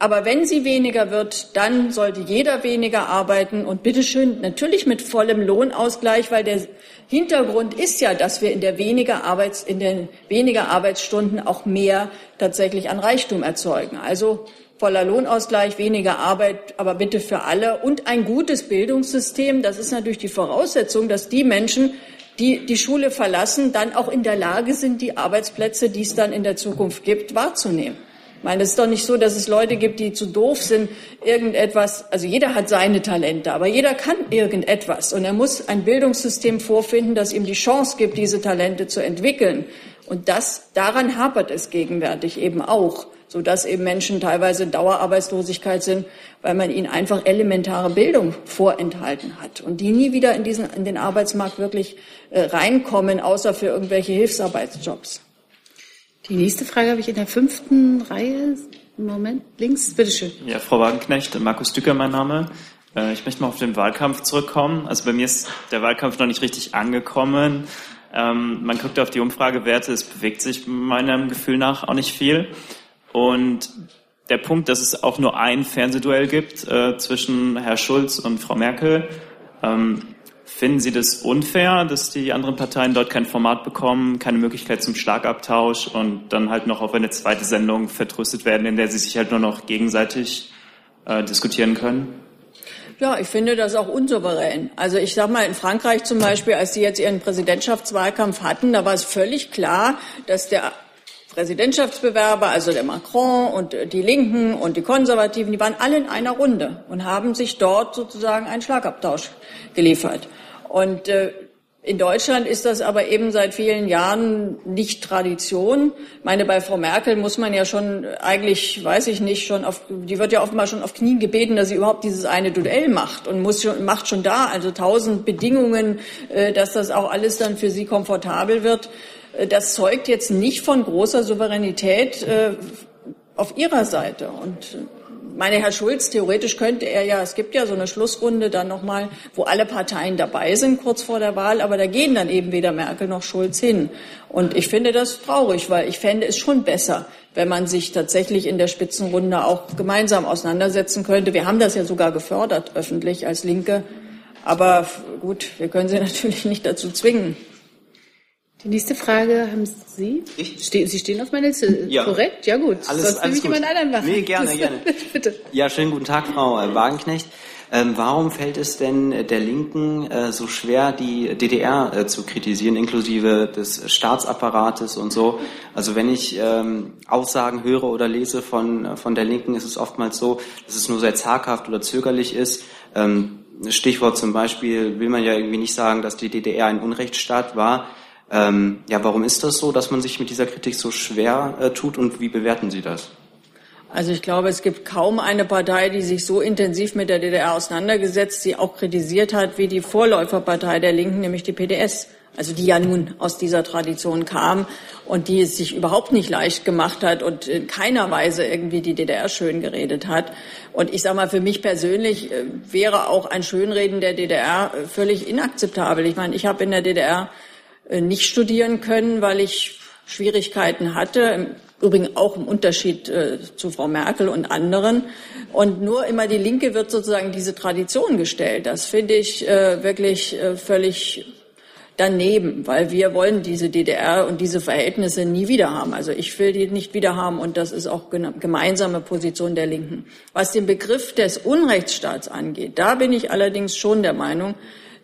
aber wenn sie weniger wird, dann sollte jeder weniger arbeiten und bitteschön natürlich mit vollem Lohnausgleich, weil der Hintergrund ist ja, dass wir in der weniger Arbeits, in den weniger Arbeitsstunden auch mehr tatsächlich an Reichtum erzeugen. Also voller Lohnausgleich, weniger Arbeit, aber bitte für alle und ein gutes Bildungssystem. Das ist natürlich die Voraussetzung, dass die Menschen, die die Schule verlassen, dann auch in der Lage sind, die Arbeitsplätze, die es dann in der Zukunft gibt, wahrzunehmen. Ich meine, es ist doch nicht so, dass es Leute gibt, die zu doof sind, irgendetwas, also jeder hat seine Talente, aber jeder kann irgendetwas. Und er muss ein Bildungssystem vorfinden, das ihm die Chance gibt, diese Talente zu entwickeln. Und das, daran hapert es gegenwärtig eben auch, sodass eben Menschen teilweise in Dauerarbeitslosigkeit sind, weil man ihnen einfach elementare Bildung vorenthalten hat und die nie wieder in diesen, in den Arbeitsmarkt wirklich äh, reinkommen, außer für irgendwelche Hilfsarbeitsjobs. Die nächste Frage habe ich in der fünften Reihe. Moment, links, bitteschön. Ja, Frau Wagenknecht, Markus Dücker mein Name. Äh, ich möchte mal auf den Wahlkampf zurückkommen. Also bei mir ist der Wahlkampf noch nicht richtig angekommen. Ähm, man guckt auf die Umfragewerte, es bewegt sich meinem Gefühl nach auch nicht viel. Und der Punkt, dass es auch nur ein Fernsehduell gibt äh, zwischen Herr Schulz und Frau Merkel, ähm, Finden Sie das unfair, dass die anderen Parteien dort kein Format bekommen, keine Möglichkeit zum Schlagabtausch und dann halt noch auf eine zweite Sendung vertröstet werden, in der sie sich halt nur noch gegenseitig äh, diskutieren können? Ja, ich finde das auch unsouverän. Also ich sage mal, in Frankreich zum Beispiel, als sie jetzt ihren Präsidentschaftswahlkampf hatten, da war es völlig klar, dass der Präsidentschaftsbewerber, also der Macron und die Linken und die Konservativen, die waren alle in einer Runde und haben sich dort sozusagen einen Schlagabtausch geliefert. Und äh, In Deutschland ist das aber eben seit vielen Jahren nicht Tradition. Ich meine, bei Frau Merkel muss man ja schon eigentlich, weiß ich nicht, schon auf, die wird ja offenbar schon auf Knien gebeten, dass sie überhaupt dieses eine Duell macht und muss schon, macht schon da also tausend Bedingungen, äh, dass das auch alles dann für sie komfortabel wird. Äh, das zeugt jetzt nicht von großer Souveränität äh, auf ihrer Seite und meine, Herr Schulz, theoretisch könnte er ja, es gibt ja so eine Schlussrunde dann nochmal, wo alle Parteien dabei sind, kurz vor der Wahl, aber da gehen dann eben weder Merkel noch Schulz hin. Und ich finde das traurig, weil ich fände es schon besser, wenn man sich tatsächlich in der Spitzenrunde auch gemeinsam auseinandersetzen könnte. Wir haben das ja sogar gefördert, öffentlich als Linke. Aber gut, wir können sie natürlich nicht dazu zwingen. Die nächste Frage haben Sie? Ich? Ste Sie stehen auf meiner Liste. Ja. Korrekt? Ja, gut. Alles, Sonst alles nehme ich jemand anderen machen. Nee, gerne, gerne. Bitte. Ja, schönen guten Tag, Frau Wagenknecht. Ähm, warum fällt es denn der Linken äh, so schwer, die DDR äh, zu kritisieren, inklusive des Staatsapparates und so? Also wenn ich ähm, Aussagen höre oder lese von, von der Linken, ist es oftmals so, dass es nur sehr zaghaft oder zögerlich ist. Ähm, Stichwort zum Beispiel will man ja irgendwie nicht sagen, dass die DDR ein Unrechtsstaat war. Ähm, ja, warum ist das so, dass man sich mit dieser Kritik so schwer äh, tut und wie bewerten Sie das? Also ich glaube, es gibt kaum eine Partei, die sich so intensiv mit der DDR auseinandergesetzt, sie auch kritisiert hat, wie die Vorläuferpartei der Linken, nämlich die PDS. Also die ja nun aus dieser Tradition kam und die es sich überhaupt nicht leicht gemacht hat und in keiner Weise irgendwie die DDR schön geredet hat. Und ich sage mal, für mich persönlich äh, wäre auch ein Schönreden der DDR äh, völlig inakzeptabel. Ich meine, ich habe in der DDR nicht studieren können, weil ich Schwierigkeiten hatte. Übrigens auch im Unterschied äh, zu Frau Merkel und anderen. Und nur immer die Linke wird sozusagen diese Tradition gestellt. Das finde ich äh, wirklich äh, völlig daneben, weil wir wollen diese DDR und diese Verhältnisse nie wieder haben. Also ich will die nicht wieder haben und das ist auch gemeinsame Position der Linken. Was den Begriff des Unrechtsstaats angeht, da bin ich allerdings schon der Meinung,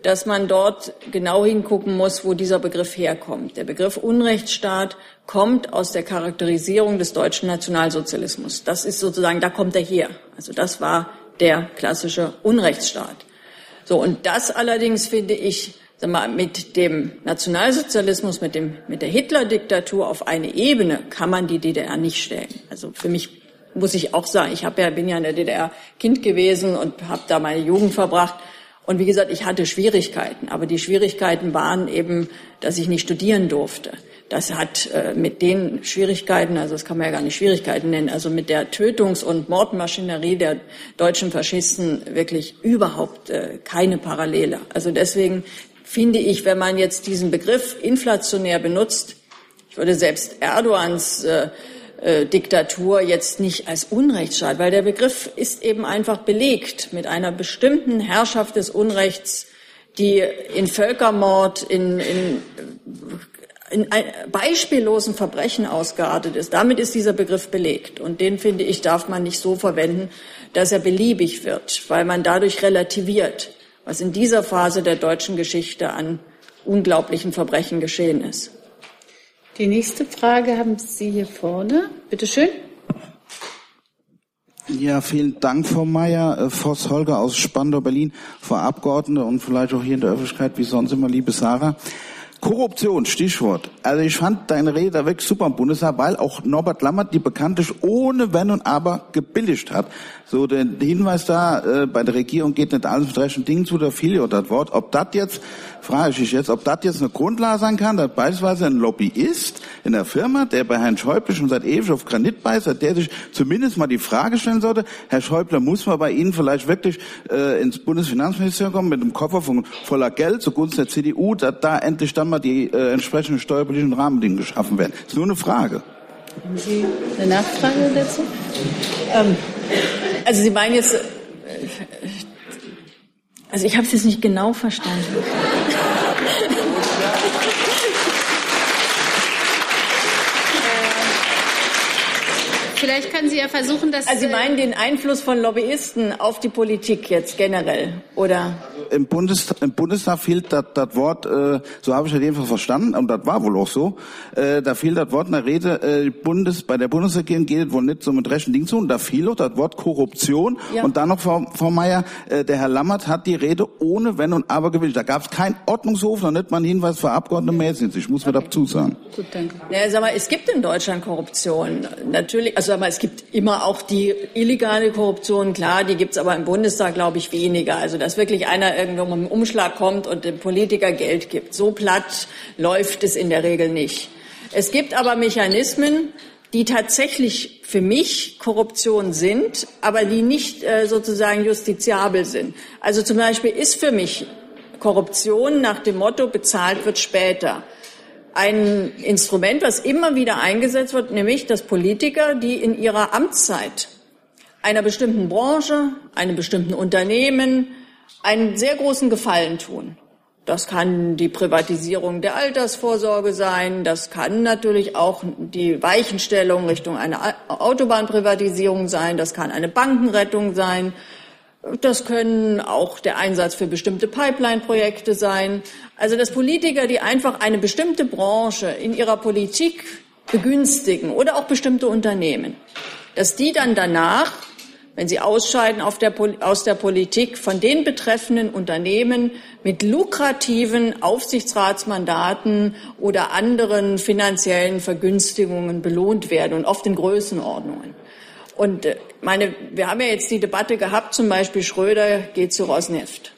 dass man dort genau hingucken muss, wo dieser Begriff herkommt. Der Begriff Unrechtsstaat kommt aus der Charakterisierung des deutschen Nationalsozialismus. Das ist sozusagen, da kommt er her. Also das war der klassische Unrechtsstaat. So, und das allerdings finde ich, sag mal, mit dem Nationalsozialismus, mit dem, mit der Hitler-Diktatur auf eine Ebene kann man die DDR nicht stellen. Also für mich muss ich auch sagen, ich habe ja, bin ja in der DDR Kind gewesen und habe da meine Jugend verbracht. Und wie gesagt, ich hatte Schwierigkeiten, aber die Schwierigkeiten waren eben, dass ich nicht studieren durfte. Das hat äh, mit den Schwierigkeiten, also das kann man ja gar nicht Schwierigkeiten nennen, also mit der Tötungs- und Mordmaschinerie der deutschen Faschisten wirklich überhaupt äh, keine Parallele. Also deswegen finde ich, wenn man jetzt diesen Begriff inflationär benutzt, ich würde selbst Erdogans äh, Diktatur jetzt nicht als Unrechtsstaat, weil der Begriff ist eben einfach belegt mit einer bestimmten Herrschaft des Unrechts, die in Völkermord, in, in, in beispiellosen Verbrechen ausgeartet ist. Damit ist dieser Begriff belegt. Und den, finde ich, darf man nicht so verwenden, dass er beliebig wird, weil man dadurch relativiert, was in dieser Phase der deutschen Geschichte an unglaublichen Verbrechen geschehen ist. Die nächste Frage haben Sie hier vorne. Bitte schön. Ja, vielen Dank, Frau Mayer. Äh, Voss Holger aus Spandau, Berlin, Frau Abgeordnete und vielleicht auch hier in der Öffentlichkeit, wie sonst immer, liebe Sarah. Korruption, Stichwort. Also ich fand deine Rede da wirklich super im Bundestag, weil auch Norbert Lammert die bekanntlich ohne Wenn und Aber gebilligt hat. So der Hinweis da, äh, bei der Regierung geht nicht alles mit rechten Dingen zu, da fiel ja das Wort. Ob das jetzt, frage ich mich jetzt, ob das jetzt eine Grundlage sein kann, dass beispielsweise ein Lobbyist in der Firma, der bei Herrn Schäuble schon seit ewig auf Granit beißt, der sich zumindest mal die Frage stellen sollte, Herr Schäuble, muss man bei Ihnen vielleicht wirklich äh, ins Bundesfinanzministerium kommen mit einem Koffer von voller Geld zugunsten der CDU, dass da endlich dann mal die äh, entsprechenden steuerpolitischen Rahmenbedingungen geschaffen werden? Das ist nur eine Frage. Haben Sie eine Nachfrage dazu? Ähm, also Sie meinen jetzt, äh, also ich habe es jetzt nicht genau verstanden. Vielleicht können Sie ja versuchen, dass. Also Sie meinen den Einfluss von Lobbyisten auf die Politik jetzt generell, oder? Im, Bundestag, im Bundestag fehlt das Wort, äh, so habe ich das jedenfalls verstanden, und das war wohl auch so, äh, da fehlt das Wort in der Rede, äh, Bundes, bei der Bundesregierung geht es wohl nicht so mit rechten Dingen zu, und da fiel auch das Wort Korruption. Ja. Und dann noch, Frau, Frau Mayer, äh, der Herr Lammert hat die Rede ohne Wenn und Aber gewählt. Da gab es keinen Ordnungshof, noch nicht mal einen Hinweis für Abgeordnete Mäßig. Ich muss mir dazu sagen. Gut, danke. Ja, sag mal, es gibt in Deutschland Korruption. Natürlich, also sag mal, es gibt immer auch die illegale Korruption, klar, die gibt's aber im Bundestag, glaube ich, weniger. Also dass wirklich einer irgendwo mit einem Umschlag kommt und dem Politiker Geld gibt. So platt läuft es in der Regel nicht. Es gibt aber Mechanismen, die tatsächlich für mich Korruption sind, aber die nicht äh, sozusagen justiziabel sind. Also zum Beispiel ist für mich Korruption nach dem Motto bezahlt wird später ein Instrument, was immer wieder eingesetzt wird, nämlich dass Politiker, die in ihrer Amtszeit einer bestimmten Branche, einem bestimmten Unternehmen einen sehr großen Gefallen tun. Das kann die Privatisierung der Altersvorsorge sein. Das kann natürlich auch die Weichenstellung Richtung einer Autobahnprivatisierung sein. Das kann eine Bankenrettung sein. Das können auch der Einsatz für bestimmte Pipeline-Projekte sein. Also dass Politiker, die einfach eine bestimmte Branche in ihrer Politik begünstigen oder auch bestimmte Unternehmen, dass die dann danach, wenn sie ausscheiden der, aus der Politik, von den betreffenden Unternehmen mit lukrativen Aufsichtsratsmandaten oder anderen finanziellen Vergünstigungen belohnt werden und oft in Größenordnungen. Und äh, meine, wir haben ja jetzt die Debatte gehabt, zum Beispiel Schröder geht zu Rosneft.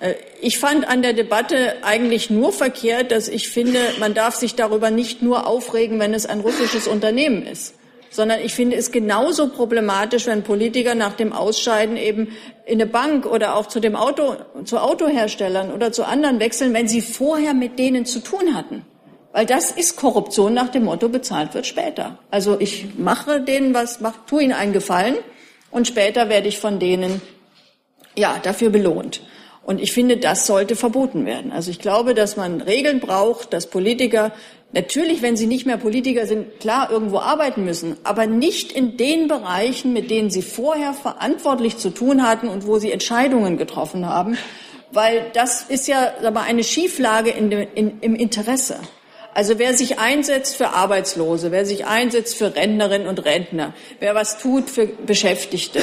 Äh, ich fand an der Debatte eigentlich nur verkehrt, dass ich finde, man darf sich darüber nicht nur aufregen, wenn es ein russisches Unternehmen ist, sondern ich finde es genauso problematisch, wenn Politiker nach dem Ausscheiden eben in eine Bank oder auch zu dem Auto, zu Autoherstellern oder zu anderen wechseln, wenn sie vorher mit denen zu tun hatten. Weil das ist Korruption nach dem Motto, bezahlt wird später. Also ich mache denen was, mach, tu ihnen einen Gefallen und später werde ich von denen, ja, dafür belohnt. Und ich finde, das sollte verboten werden. Also ich glaube, dass man Regeln braucht, dass Politiker natürlich, wenn sie nicht mehr Politiker sind, klar irgendwo arbeiten müssen, aber nicht in den Bereichen, mit denen sie vorher verantwortlich zu tun hatten und wo sie Entscheidungen getroffen haben, weil das ist ja aber eine Schieflage in in, im Interesse. Also wer sich einsetzt für Arbeitslose, wer sich einsetzt für Rentnerinnen und Rentner, wer was tut für Beschäftigte,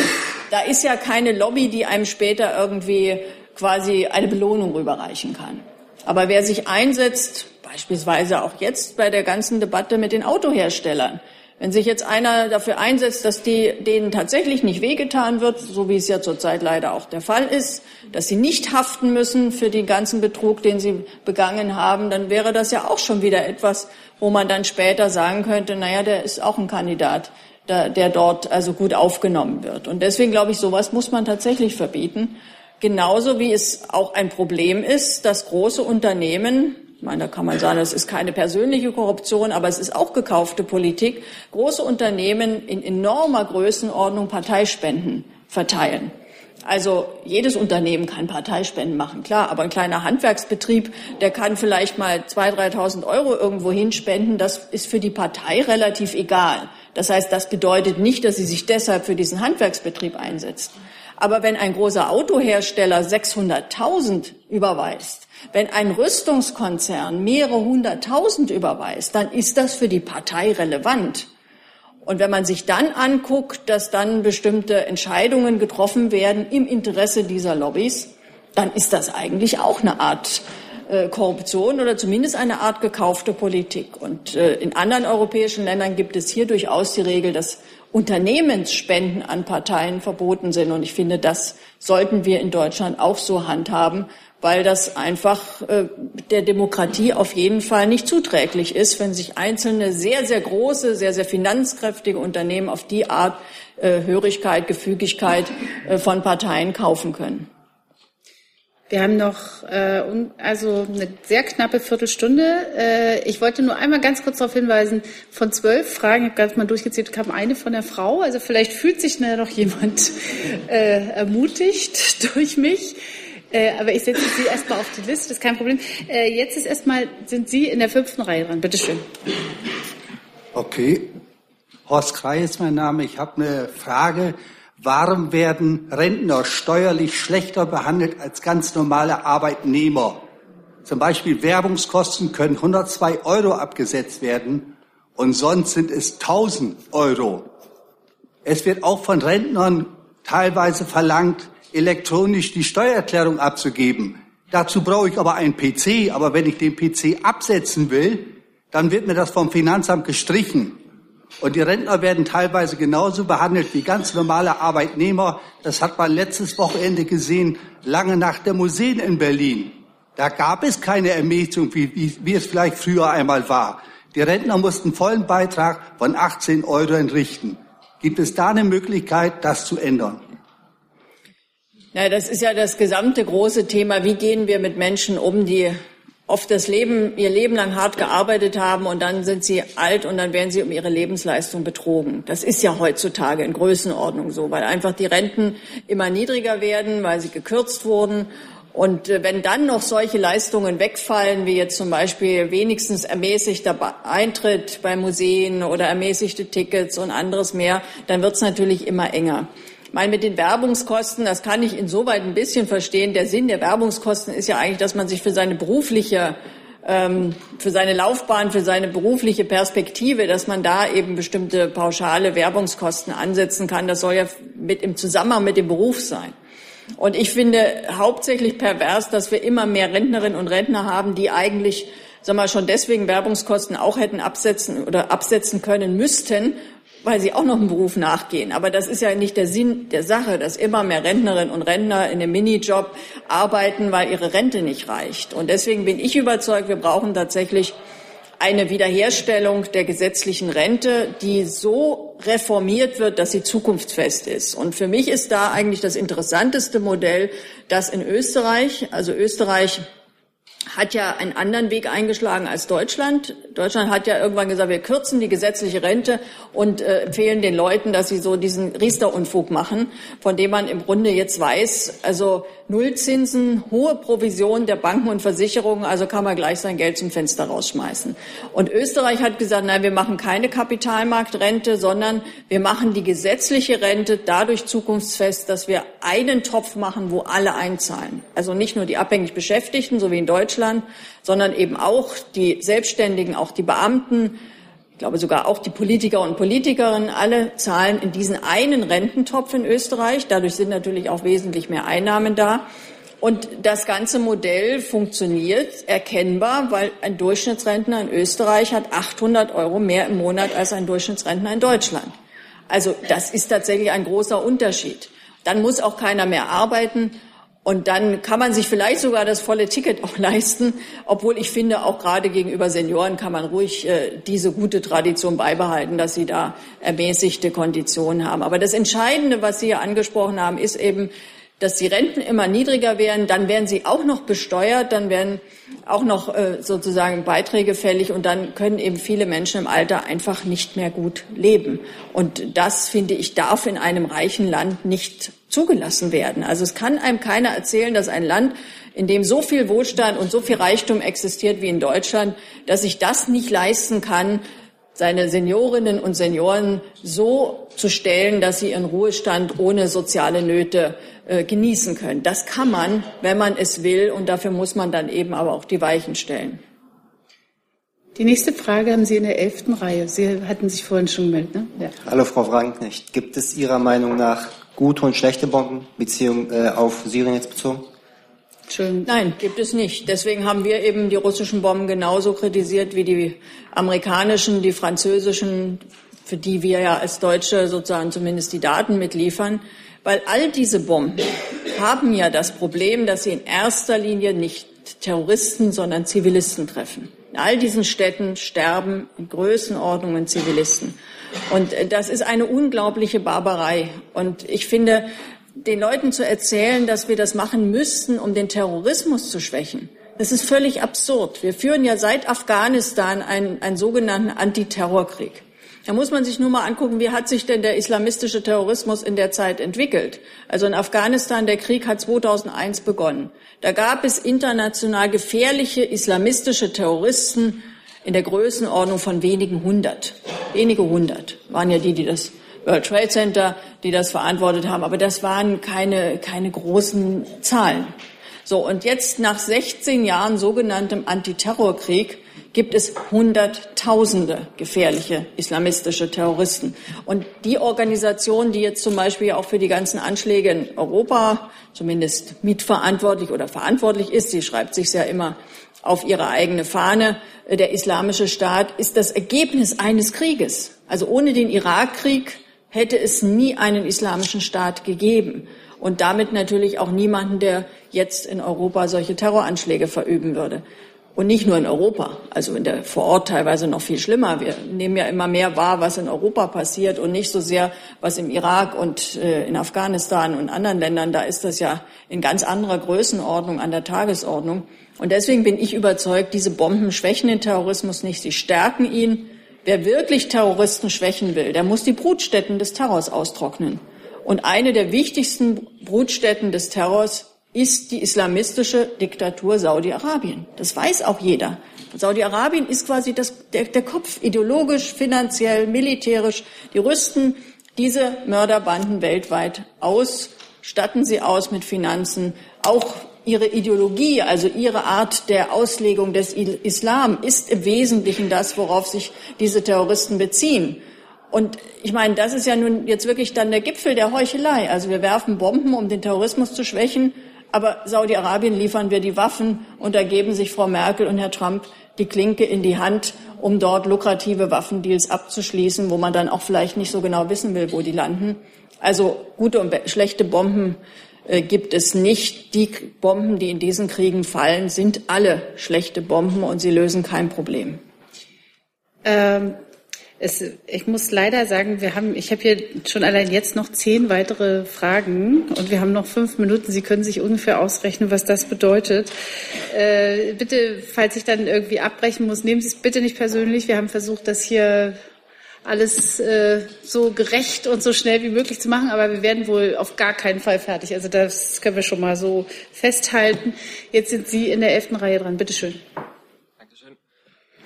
da ist ja keine Lobby, die einem später irgendwie quasi eine Belohnung rüberreichen kann. Aber wer sich einsetzt, beispielsweise auch jetzt bei der ganzen Debatte mit den Autoherstellern, wenn sich jetzt einer dafür einsetzt, dass die, denen tatsächlich nicht wehgetan wird, so wie es ja zurzeit leider auch der Fall ist, dass sie nicht haften müssen für den ganzen Betrug, den sie begangen haben, dann wäre das ja auch schon wieder etwas, wo man dann später sagen könnte, naja, der ist auch ein Kandidat, der, der dort also gut aufgenommen wird. Und deswegen glaube ich, sowas muss man tatsächlich verbieten. Genauso wie es auch ein Problem ist, dass große Unternehmen ich meine, da kann man sagen, es ist keine persönliche Korruption, aber es ist auch gekaufte Politik. Große Unternehmen in enormer Größenordnung Parteispenden verteilen. Also jedes Unternehmen kann Parteispenden machen, klar, aber ein kleiner Handwerksbetrieb, der kann vielleicht mal 2.000, 3.000 Euro irgendwo hinspenden. Das ist für die Partei relativ egal. Das heißt, das bedeutet nicht, dass sie sich deshalb für diesen Handwerksbetrieb einsetzt. Aber wenn ein großer Autohersteller 600.000 überweist, wenn ein Rüstungskonzern mehrere hunderttausend überweist, dann ist das für die Partei relevant. Und wenn man sich dann anguckt, dass dann bestimmte Entscheidungen getroffen werden im Interesse dieser Lobbys, dann ist das eigentlich auch eine Art äh, Korruption oder zumindest eine Art gekaufte Politik. Und äh, in anderen europäischen Ländern gibt es hier durchaus die Regel, dass Unternehmensspenden an Parteien verboten sind. Und ich finde, das sollten wir in Deutschland auch so handhaben, weil das einfach äh, der Demokratie auf jeden Fall nicht zuträglich ist, wenn sich einzelne sehr, sehr große, sehr, sehr finanzkräftige Unternehmen auf die Art äh, Hörigkeit, Gefügigkeit äh, von Parteien kaufen können. Wir haben noch äh, also eine sehr knappe Viertelstunde. Äh, ich wollte nur einmal ganz kurz darauf hinweisen, von zwölf Fragen, ich habe ganz mal durchgezählt, kam eine von der Frau. Also vielleicht fühlt sich noch jemand äh, ermutigt durch mich. Äh, aber ich setze Sie erstmal auf die Liste, das ist kein Problem. Äh, jetzt ist erstmal, sind Sie in der fünften Reihe dran. Bitte schön. Okay. Horst Krei ist mein Name. Ich habe eine Frage. Warum werden Rentner steuerlich schlechter behandelt als ganz normale Arbeitnehmer? Zum Beispiel Werbungskosten können 102 Euro abgesetzt werden und sonst sind es 1000 Euro. Es wird auch von Rentnern teilweise verlangt, elektronisch die Steuererklärung abzugeben. Dazu brauche ich aber einen PC, aber wenn ich den PC absetzen will, dann wird mir das vom Finanzamt gestrichen. Und die Rentner werden teilweise genauso behandelt wie ganz normale Arbeitnehmer. Das hat man letztes Wochenende gesehen, lange nach der Museen in Berlin. Da gab es keine Ermäßigung, wie, wie, wie es vielleicht früher einmal war. Die Rentner mussten vollen Beitrag von 18 Euro entrichten. Gibt es da eine Möglichkeit, das zu ändern? Ja, das ist ja das gesamte große Thema. Wie gehen wir mit Menschen um, die oft das Leben, ihr Leben lang hart gearbeitet haben und dann sind sie alt und dann werden sie um ihre Lebensleistung betrogen. Das ist ja heutzutage in Größenordnung so, weil einfach die Renten immer niedriger werden, weil sie gekürzt wurden. Und äh, wenn dann noch solche Leistungen wegfallen, wie jetzt zum Beispiel wenigstens ermäßigter Eintritt bei Museen oder ermäßigte Tickets und anderes mehr, dann wird es natürlich immer enger. Ich meine, mit den Werbungskosten, das kann ich insoweit ein bisschen verstehen. Der Sinn der Werbungskosten ist ja eigentlich, dass man sich für seine berufliche ähm, für seine Laufbahn, für seine berufliche Perspektive, dass man da eben bestimmte pauschale Werbungskosten ansetzen kann. Das soll ja mit im Zusammenhang mit dem Beruf sein. Und ich finde hauptsächlich pervers, dass wir immer mehr Rentnerinnen und Rentner haben, die eigentlich sagen wir, schon deswegen Werbungskosten auch hätten absetzen oder absetzen können müssten, weil sie auch noch einem Beruf nachgehen. Aber das ist ja nicht der Sinn der Sache, dass immer mehr Rentnerinnen und Rentner in einem Minijob arbeiten, weil ihre Rente nicht reicht. Und deswegen bin ich überzeugt, wir brauchen tatsächlich eine Wiederherstellung der gesetzlichen Rente, die so reformiert wird, dass sie zukunftsfest ist. Und für mich ist da eigentlich das interessanteste Modell, das in Österreich, also Österreich hat ja einen anderen Weg eingeschlagen als Deutschland. Deutschland hat ja irgendwann gesagt, wir kürzen die gesetzliche Rente und äh, empfehlen den Leuten, dass sie so diesen Riester-Unfug machen, von dem man im Grunde jetzt weiß, also Nullzinsen, hohe Provisionen der Banken und Versicherungen, also kann man gleich sein Geld zum Fenster rausschmeißen. Und Österreich hat gesagt, nein, wir machen keine Kapitalmarktrente, sondern wir machen die gesetzliche Rente dadurch zukunftsfest, dass wir einen Topf machen, wo alle einzahlen. Also nicht nur die abhängig Beschäftigten, so wie in Deutschland, sondern eben auch die Selbstständigen, auch die Beamten, ich glaube sogar auch die Politiker und Politikerinnen, alle zahlen in diesen einen Rententopf in Österreich. Dadurch sind natürlich auch wesentlich mehr Einnahmen da. Und das ganze Modell funktioniert erkennbar, weil ein Durchschnittsrentner in Österreich hat 800 Euro mehr im Monat als ein Durchschnittsrentner in Deutschland. Also das ist tatsächlich ein großer Unterschied. Dann muss auch keiner mehr arbeiten. Und dann kann man sich vielleicht sogar das volle Ticket auch leisten, obwohl ich finde, auch gerade gegenüber Senioren kann man ruhig äh, diese gute Tradition beibehalten, dass sie da ermäßigte Konditionen haben. Aber das Entscheidende, was Sie hier angesprochen haben, ist eben, dass die Renten immer niedriger werden, dann werden sie auch noch besteuert, dann werden auch noch äh, sozusagen Beiträge fällig und dann können eben viele Menschen im Alter einfach nicht mehr gut leben. Und das, finde ich, darf in einem reichen Land nicht zugelassen werden. Also es kann einem keiner erzählen, dass ein Land, in dem so viel Wohlstand und so viel Reichtum existiert wie in Deutschland, dass sich das nicht leisten kann, seine Seniorinnen und Senioren so zu stellen, dass sie ihren Ruhestand ohne soziale Nöte äh, genießen können. Das kann man, wenn man es will, und dafür muss man dann eben aber auch die Weichen stellen. Die nächste Frage haben Sie in der elften Reihe. Sie hatten sich vorhin schon gemeldet. Ne? Ja. Hallo Frau Frankenecht. Gibt es Ihrer Meinung nach gute und schlechte Bombenbeziehungen äh, auf Syrien jetzt bezogen? Schön. Nein, gibt es nicht. Deswegen haben wir eben die russischen Bomben genauso kritisiert wie die amerikanischen, die französischen, für die wir ja als Deutsche sozusagen zumindest die Daten mitliefern. Weil all diese Bomben haben ja das Problem, dass sie in erster Linie nicht Terroristen, sondern Zivilisten treffen. In all diesen Städten sterben in Größenordnungen Zivilisten. Und äh, das ist eine unglaubliche Barbarei. Und ich finde, den Leuten zu erzählen, dass wir das machen müssten, um den Terrorismus zu schwächen, das ist völlig absurd. Wir führen ja seit Afghanistan einen, einen sogenannten Antiterrorkrieg. Da muss man sich nur mal angucken, wie hat sich denn der islamistische Terrorismus in der Zeit entwickelt. Also in Afghanistan, der Krieg hat 2001 begonnen. Da gab es international gefährliche islamistische Terroristen, in der Größenordnung von wenigen hundert. Wenige hundert waren ja die, die das World Trade Center, die das verantwortet haben. Aber das waren keine, keine großen Zahlen. So, und jetzt nach 16 Jahren sogenanntem Antiterrorkrieg gibt es Hunderttausende gefährliche islamistische Terroristen. Und die Organisation, die jetzt zum Beispiel auch für die ganzen Anschläge in Europa zumindest mitverantwortlich oder verantwortlich ist, sie schreibt sich ja immer auf ihre eigene Fahne, der Islamische Staat, ist das Ergebnis eines Krieges. Also ohne den Irakkrieg hätte es nie einen islamischen Staat gegeben und damit natürlich auch niemanden, der jetzt in Europa solche Terroranschläge verüben würde. Und nicht nur in Europa, also in der vor Ort teilweise noch viel schlimmer. Wir nehmen ja immer mehr wahr, was in Europa passiert und nicht so sehr, was im Irak und äh, in Afghanistan und anderen Ländern. Da ist das ja in ganz anderer Größenordnung an der Tagesordnung. Und deswegen bin ich überzeugt, diese Bomben schwächen den Terrorismus nicht, sie stärken ihn. Wer wirklich Terroristen schwächen will, der muss die Brutstätten des Terrors austrocknen. Und eine der wichtigsten Brutstätten des Terrors ist die islamistische Diktatur Saudi-Arabien. Das weiß auch jeder. Saudi-Arabien ist quasi das, der, der Kopf, ideologisch, finanziell, militärisch. Die rüsten diese Mörderbanden weltweit aus, statten sie aus mit Finanzen. Auch ihre Ideologie, also ihre Art der Auslegung des Islam ist im Wesentlichen das, worauf sich diese Terroristen beziehen. Und ich meine, das ist ja nun jetzt wirklich dann der Gipfel der Heuchelei. Also wir werfen Bomben, um den Terrorismus zu schwächen aber Saudi-Arabien liefern wir die Waffen und da geben sich Frau Merkel und Herr Trump die Klinke in die Hand, um dort lukrative Waffendeals abzuschließen, wo man dann auch vielleicht nicht so genau wissen will, wo die landen. Also gute und schlechte Bomben äh, gibt es nicht. Die Bomben, die in diesen Kriegen fallen, sind alle schlechte Bomben und sie lösen kein Problem. Ähm, es, ich muss leider sagen, wir haben, ich habe hier schon allein jetzt noch zehn weitere Fragen und wir haben noch fünf Minuten. Sie können sich ungefähr ausrechnen, was das bedeutet. Äh, bitte, falls ich dann irgendwie abbrechen muss, nehmen Sie es bitte nicht persönlich. Wir haben versucht, das hier alles äh, so gerecht und so schnell wie möglich zu machen, aber wir werden wohl auf gar keinen Fall fertig. Also das können wir schon mal so festhalten. Jetzt sind Sie in der elften Reihe dran. Bitte schön.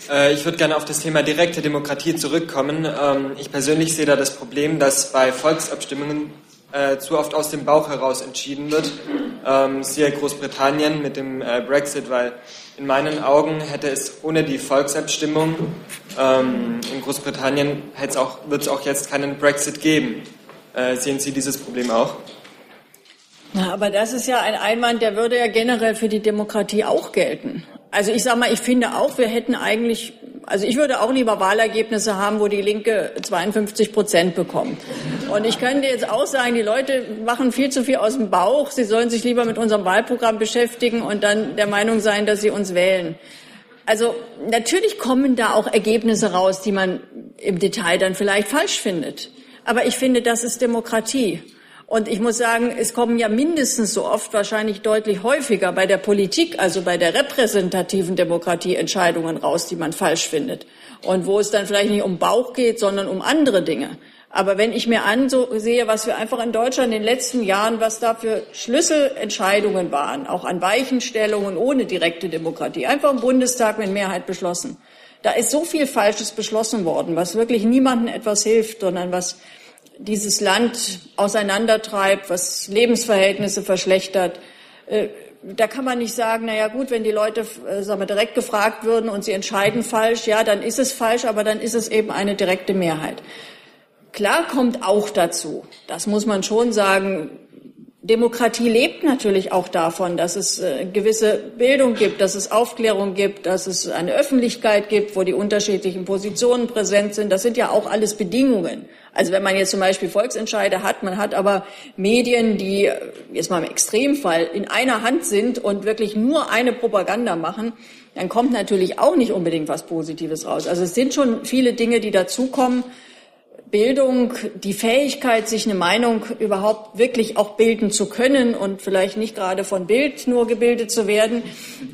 Äh, ich würde gerne auf das Thema direkte Demokratie zurückkommen. Ähm, ich persönlich sehe da das Problem, dass bei Volksabstimmungen äh, zu oft aus dem Bauch heraus entschieden wird. Ähm, siehe Großbritannien mit dem äh, Brexit, weil in meinen Augen hätte es ohne die Volksabstimmung ähm, in Großbritannien auch, wird es auch jetzt keinen Brexit geben. Sehen Sie dieses Problem auch? Aber das ist ja ein Einwand, der würde ja generell für die Demokratie auch gelten. Also ich sage mal, ich finde auch, wir hätten eigentlich, also ich würde auch lieber Wahlergebnisse haben, wo die Linke 52 Prozent bekommt. Und ich könnte jetzt auch sagen, die Leute machen viel zu viel aus dem Bauch. Sie sollen sich lieber mit unserem Wahlprogramm beschäftigen und dann der Meinung sein, dass sie uns wählen. Also natürlich kommen da auch Ergebnisse raus, die man im Detail dann vielleicht falsch findet. Aber ich finde, das ist Demokratie. Und ich muss sagen, es kommen ja mindestens so oft, wahrscheinlich deutlich häufiger bei der Politik, also bei der repräsentativen Demokratie Entscheidungen raus, die man falsch findet. Und wo es dann vielleicht nicht um Bauch geht, sondern um andere Dinge. Aber wenn ich mir ansehe, was wir einfach in Deutschland in den letzten Jahren, was da für Schlüsselentscheidungen waren, auch an Weichenstellungen ohne direkte Demokratie, einfach im Bundestag mit Mehrheit beschlossen. Da ist so viel Falsches beschlossen worden, was wirklich niemandem etwas hilft, sondern was dieses Land auseinandertreibt, was Lebensverhältnisse verschlechtert. Äh, da kann man nicht sagen, na ja gut, wenn die Leute äh, sagen wir, direkt gefragt würden und sie entscheiden falsch, ja, dann ist es falsch, aber dann ist es eben eine direkte Mehrheit. Klar kommt auch dazu, das muss man schon sagen, Demokratie lebt natürlich auch davon, dass es äh, gewisse Bildung gibt, dass es Aufklärung gibt, dass es eine Öffentlichkeit gibt, wo die unterschiedlichen Positionen präsent sind. Das sind ja auch alles Bedingungen. Also wenn man jetzt zum Beispiel Volksentscheide hat, man hat aber Medien, die äh, jetzt mal im Extremfall in einer Hand sind und wirklich nur eine Propaganda machen, dann kommt natürlich auch nicht unbedingt was Positives raus. Also es sind schon viele Dinge, die dazukommen. Bildung, die Fähigkeit, sich eine Meinung überhaupt wirklich auch bilden zu können und vielleicht nicht gerade von Bild nur gebildet zu werden,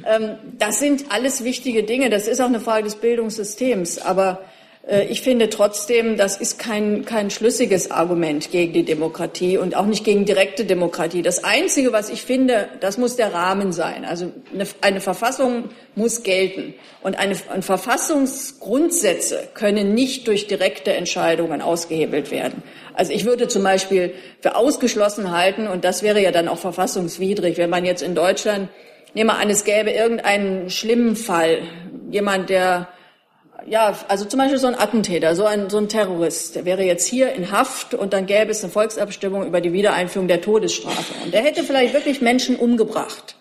ähm, das sind alles wichtige Dinge. Das ist auch eine Frage des Bildungssystems. Aber ich finde trotzdem, das ist kein, kein schlüssiges Argument gegen die Demokratie und auch nicht gegen direkte Demokratie. Das Einzige, was ich finde, das muss der Rahmen sein. Also eine, eine Verfassung muss gelten. Und eine, eine Verfassungsgrundsätze können nicht durch direkte Entscheidungen ausgehebelt werden. Also ich würde zum Beispiel für ausgeschlossen halten, und das wäre ja dann auch verfassungswidrig, wenn man jetzt in Deutschland, nehmen wir an, es gäbe irgendeinen schlimmen Fall, jemand, der ja, also zum Beispiel so ein Attentäter, so ein, so ein Terrorist, der wäre jetzt hier in Haft und dann gäbe es eine Volksabstimmung über die Wiedereinführung der Todesstrafe. Und der hätte vielleicht wirklich Menschen umgebracht.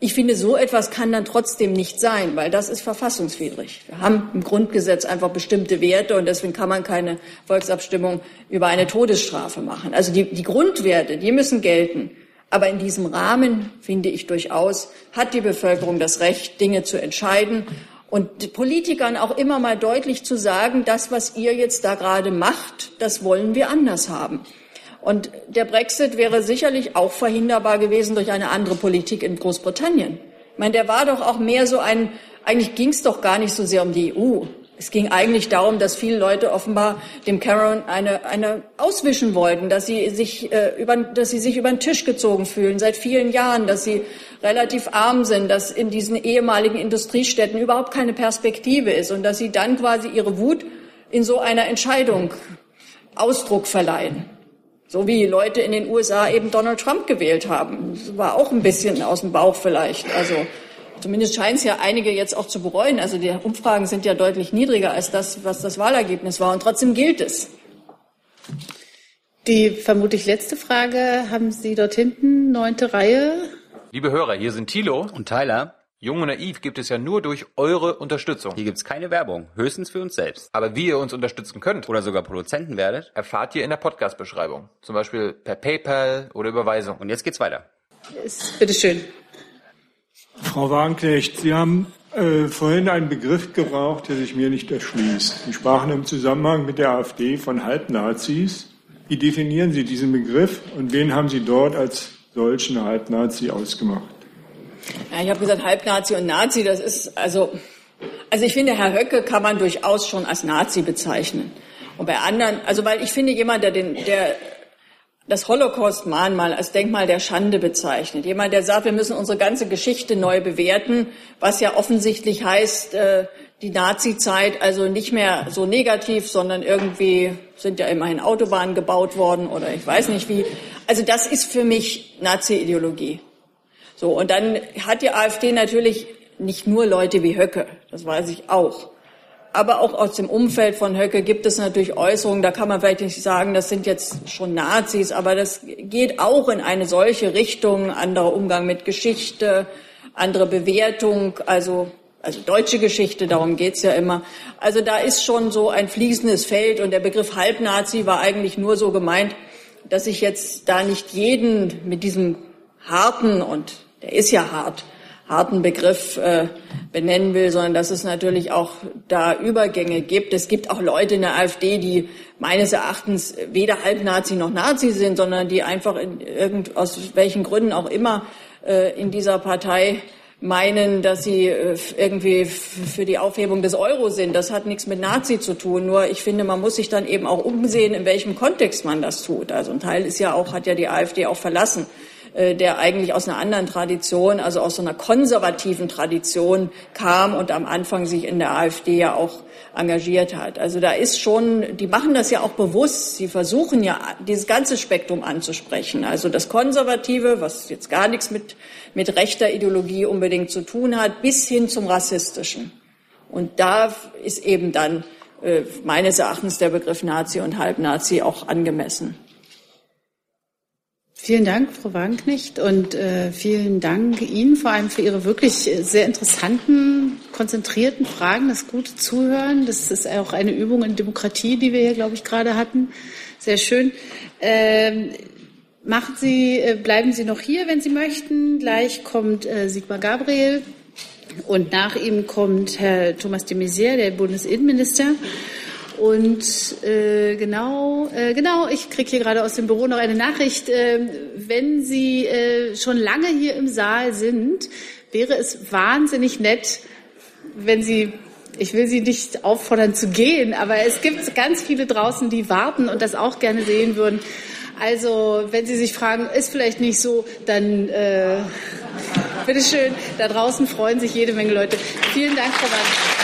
Ich finde, so etwas kann dann trotzdem nicht sein, weil das ist verfassungswidrig. Wir haben im Grundgesetz einfach bestimmte Werte und deswegen kann man keine Volksabstimmung über eine Todesstrafe machen. Also die, die Grundwerte, die müssen gelten. Aber in diesem Rahmen, finde ich durchaus, hat die Bevölkerung das Recht, Dinge zu entscheiden und Politikern auch immer mal deutlich zu sagen, das, was ihr jetzt da gerade macht, das wollen wir anders haben. Und der Brexit wäre sicherlich auch verhinderbar gewesen durch eine andere Politik in Großbritannien. Ich meine, der war doch auch mehr so ein, eigentlich ging es doch gar nicht so sehr um die EU. Es ging eigentlich darum, dass viele Leute offenbar dem Cameron eine, eine auswischen wollten, dass sie, sich, äh, über, dass sie sich über den Tisch gezogen fühlen seit vielen Jahren, dass sie relativ arm sind, dass in diesen ehemaligen Industriestädten überhaupt keine Perspektive ist und dass sie dann quasi ihre Wut in so einer Entscheidung Ausdruck verleihen. So wie Leute in den USA eben Donald Trump gewählt haben. Das war auch ein bisschen aus dem Bauch vielleicht. Also Zumindest scheinen es ja einige jetzt auch zu bereuen. Also die Umfragen sind ja deutlich niedriger als das, was das Wahlergebnis war. Und trotzdem gilt es. Die vermutlich letzte Frage haben Sie dort hinten, neunte Reihe. Liebe Hörer, hier sind Thilo und Tyler. Jung und naiv gibt es ja nur durch eure Unterstützung. Hier gibt es keine Werbung, höchstens für uns selbst. Aber wie ihr uns unterstützen könnt oder sogar Produzenten werdet, erfahrt ihr in der Podcast-Beschreibung. Zum Beispiel per PayPal oder Überweisung. Und jetzt geht's weiter. Bitteschön. Frau Wagenknecht, Sie haben äh, vorhin einen Begriff gebraucht, der sich mir nicht erschließt. Sie sprachen im Zusammenhang mit der AfD von Halbnazis. Wie definieren Sie diesen Begriff und wen haben Sie dort als solchen Halbnazi ausgemacht? Ja, ich habe gesagt, Halbnazi und Nazi, das ist also, also ich finde, Herr Höcke kann man durchaus schon als Nazi bezeichnen. Und bei anderen, also weil ich finde, jemand, der den, der das Holocaust-Mahnmal als Denkmal der Schande bezeichnet. Jemand, der sagt, wir müssen unsere ganze Geschichte neu bewerten, was ja offensichtlich heißt, äh, die Nazi-Zeit also nicht mehr so negativ, sondern irgendwie sind ja immerhin Autobahnen gebaut worden oder ich weiß nicht wie. Also das ist für mich Nazi-Ideologie. So, und dann hat die AfD natürlich nicht nur Leute wie Höcke, das weiß ich auch aber auch aus dem Umfeld von Höcke gibt es natürlich Äußerungen, da kann man vielleicht nicht sagen, das sind jetzt schon Nazis, aber das geht auch in eine solche Richtung, anderer Umgang mit Geschichte, andere Bewertung, also, also deutsche Geschichte, darum geht's ja immer. Also da ist schon so ein fließendes Feld und der Begriff Halbnazi war eigentlich nur so gemeint, dass ich jetzt da nicht jeden mit diesem harten, und der ist ja hart, harten Begriff äh, benennen will, sondern dass es natürlich auch da Übergänge gibt. Es gibt auch Leute in der AfD, die meines Erachtens weder Halbnazi noch Nazi sind, sondern die einfach in irgend, aus welchen Gründen auch immer äh, in dieser Partei meinen, dass sie äh, irgendwie für die Aufhebung des Euro sind. Das hat nichts mit Nazi zu tun. Nur ich finde, man muss sich dann eben auch umsehen, in welchem Kontext man das tut. Also ein Teil ist ja auch, hat ja die AfD auch verlassen der eigentlich aus einer anderen Tradition, also aus so einer konservativen Tradition kam und am Anfang sich in der AfD ja auch engagiert hat. Also da ist schon, die machen das ja auch bewusst. Sie versuchen ja, dieses ganze Spektrum anzusprechen. Also das Konservative, was jetzt gar nichts mit, mit rechter Ideologie unbedingt zu tun hat, bis hin zum Rassistischen. Und da ist eben dann äh, meines Erachtens der Begriff Nazi und Halbnazi auch angemessen. Vielen Dank, Frau Wagenknecht, und äh, vielen Dank Ihnen vor allem für Ihre wirklich sehr interessanten, konzentrierten Fragen, das gute Zuhören. Das ist auch eine Übung in Demokratie, die wir hier, glaube ich, gerade hatten. Sehr schön. Ähm, machen Sie, äh, bleiben Sie noch hier, wenn Sie möchten. Gleich kommt äh, Sigmar Gabriel und nach ihm kommt Herr Thomas de Maizière, der Bundesinnenminister. Und äh, genau, äh, genau, ich kriege hier gerade aus dem Büro noch eine Nachricht. Äh, wenn Sie äh, schon lange hier im Saal sind, wäre es wahnsinnig nett, wenn Sie ich will Sie nicht auffordern zu gehen, aber es gibt ganz viele draußen, die warten und das auch gerne sehen würden. Also, wenn Sie sich fragen, ist vielleicht nicht so, dann äh, bitteschön, da draußen freuen sich jede Menge Leute. Vielen Dank, Frau Wagner.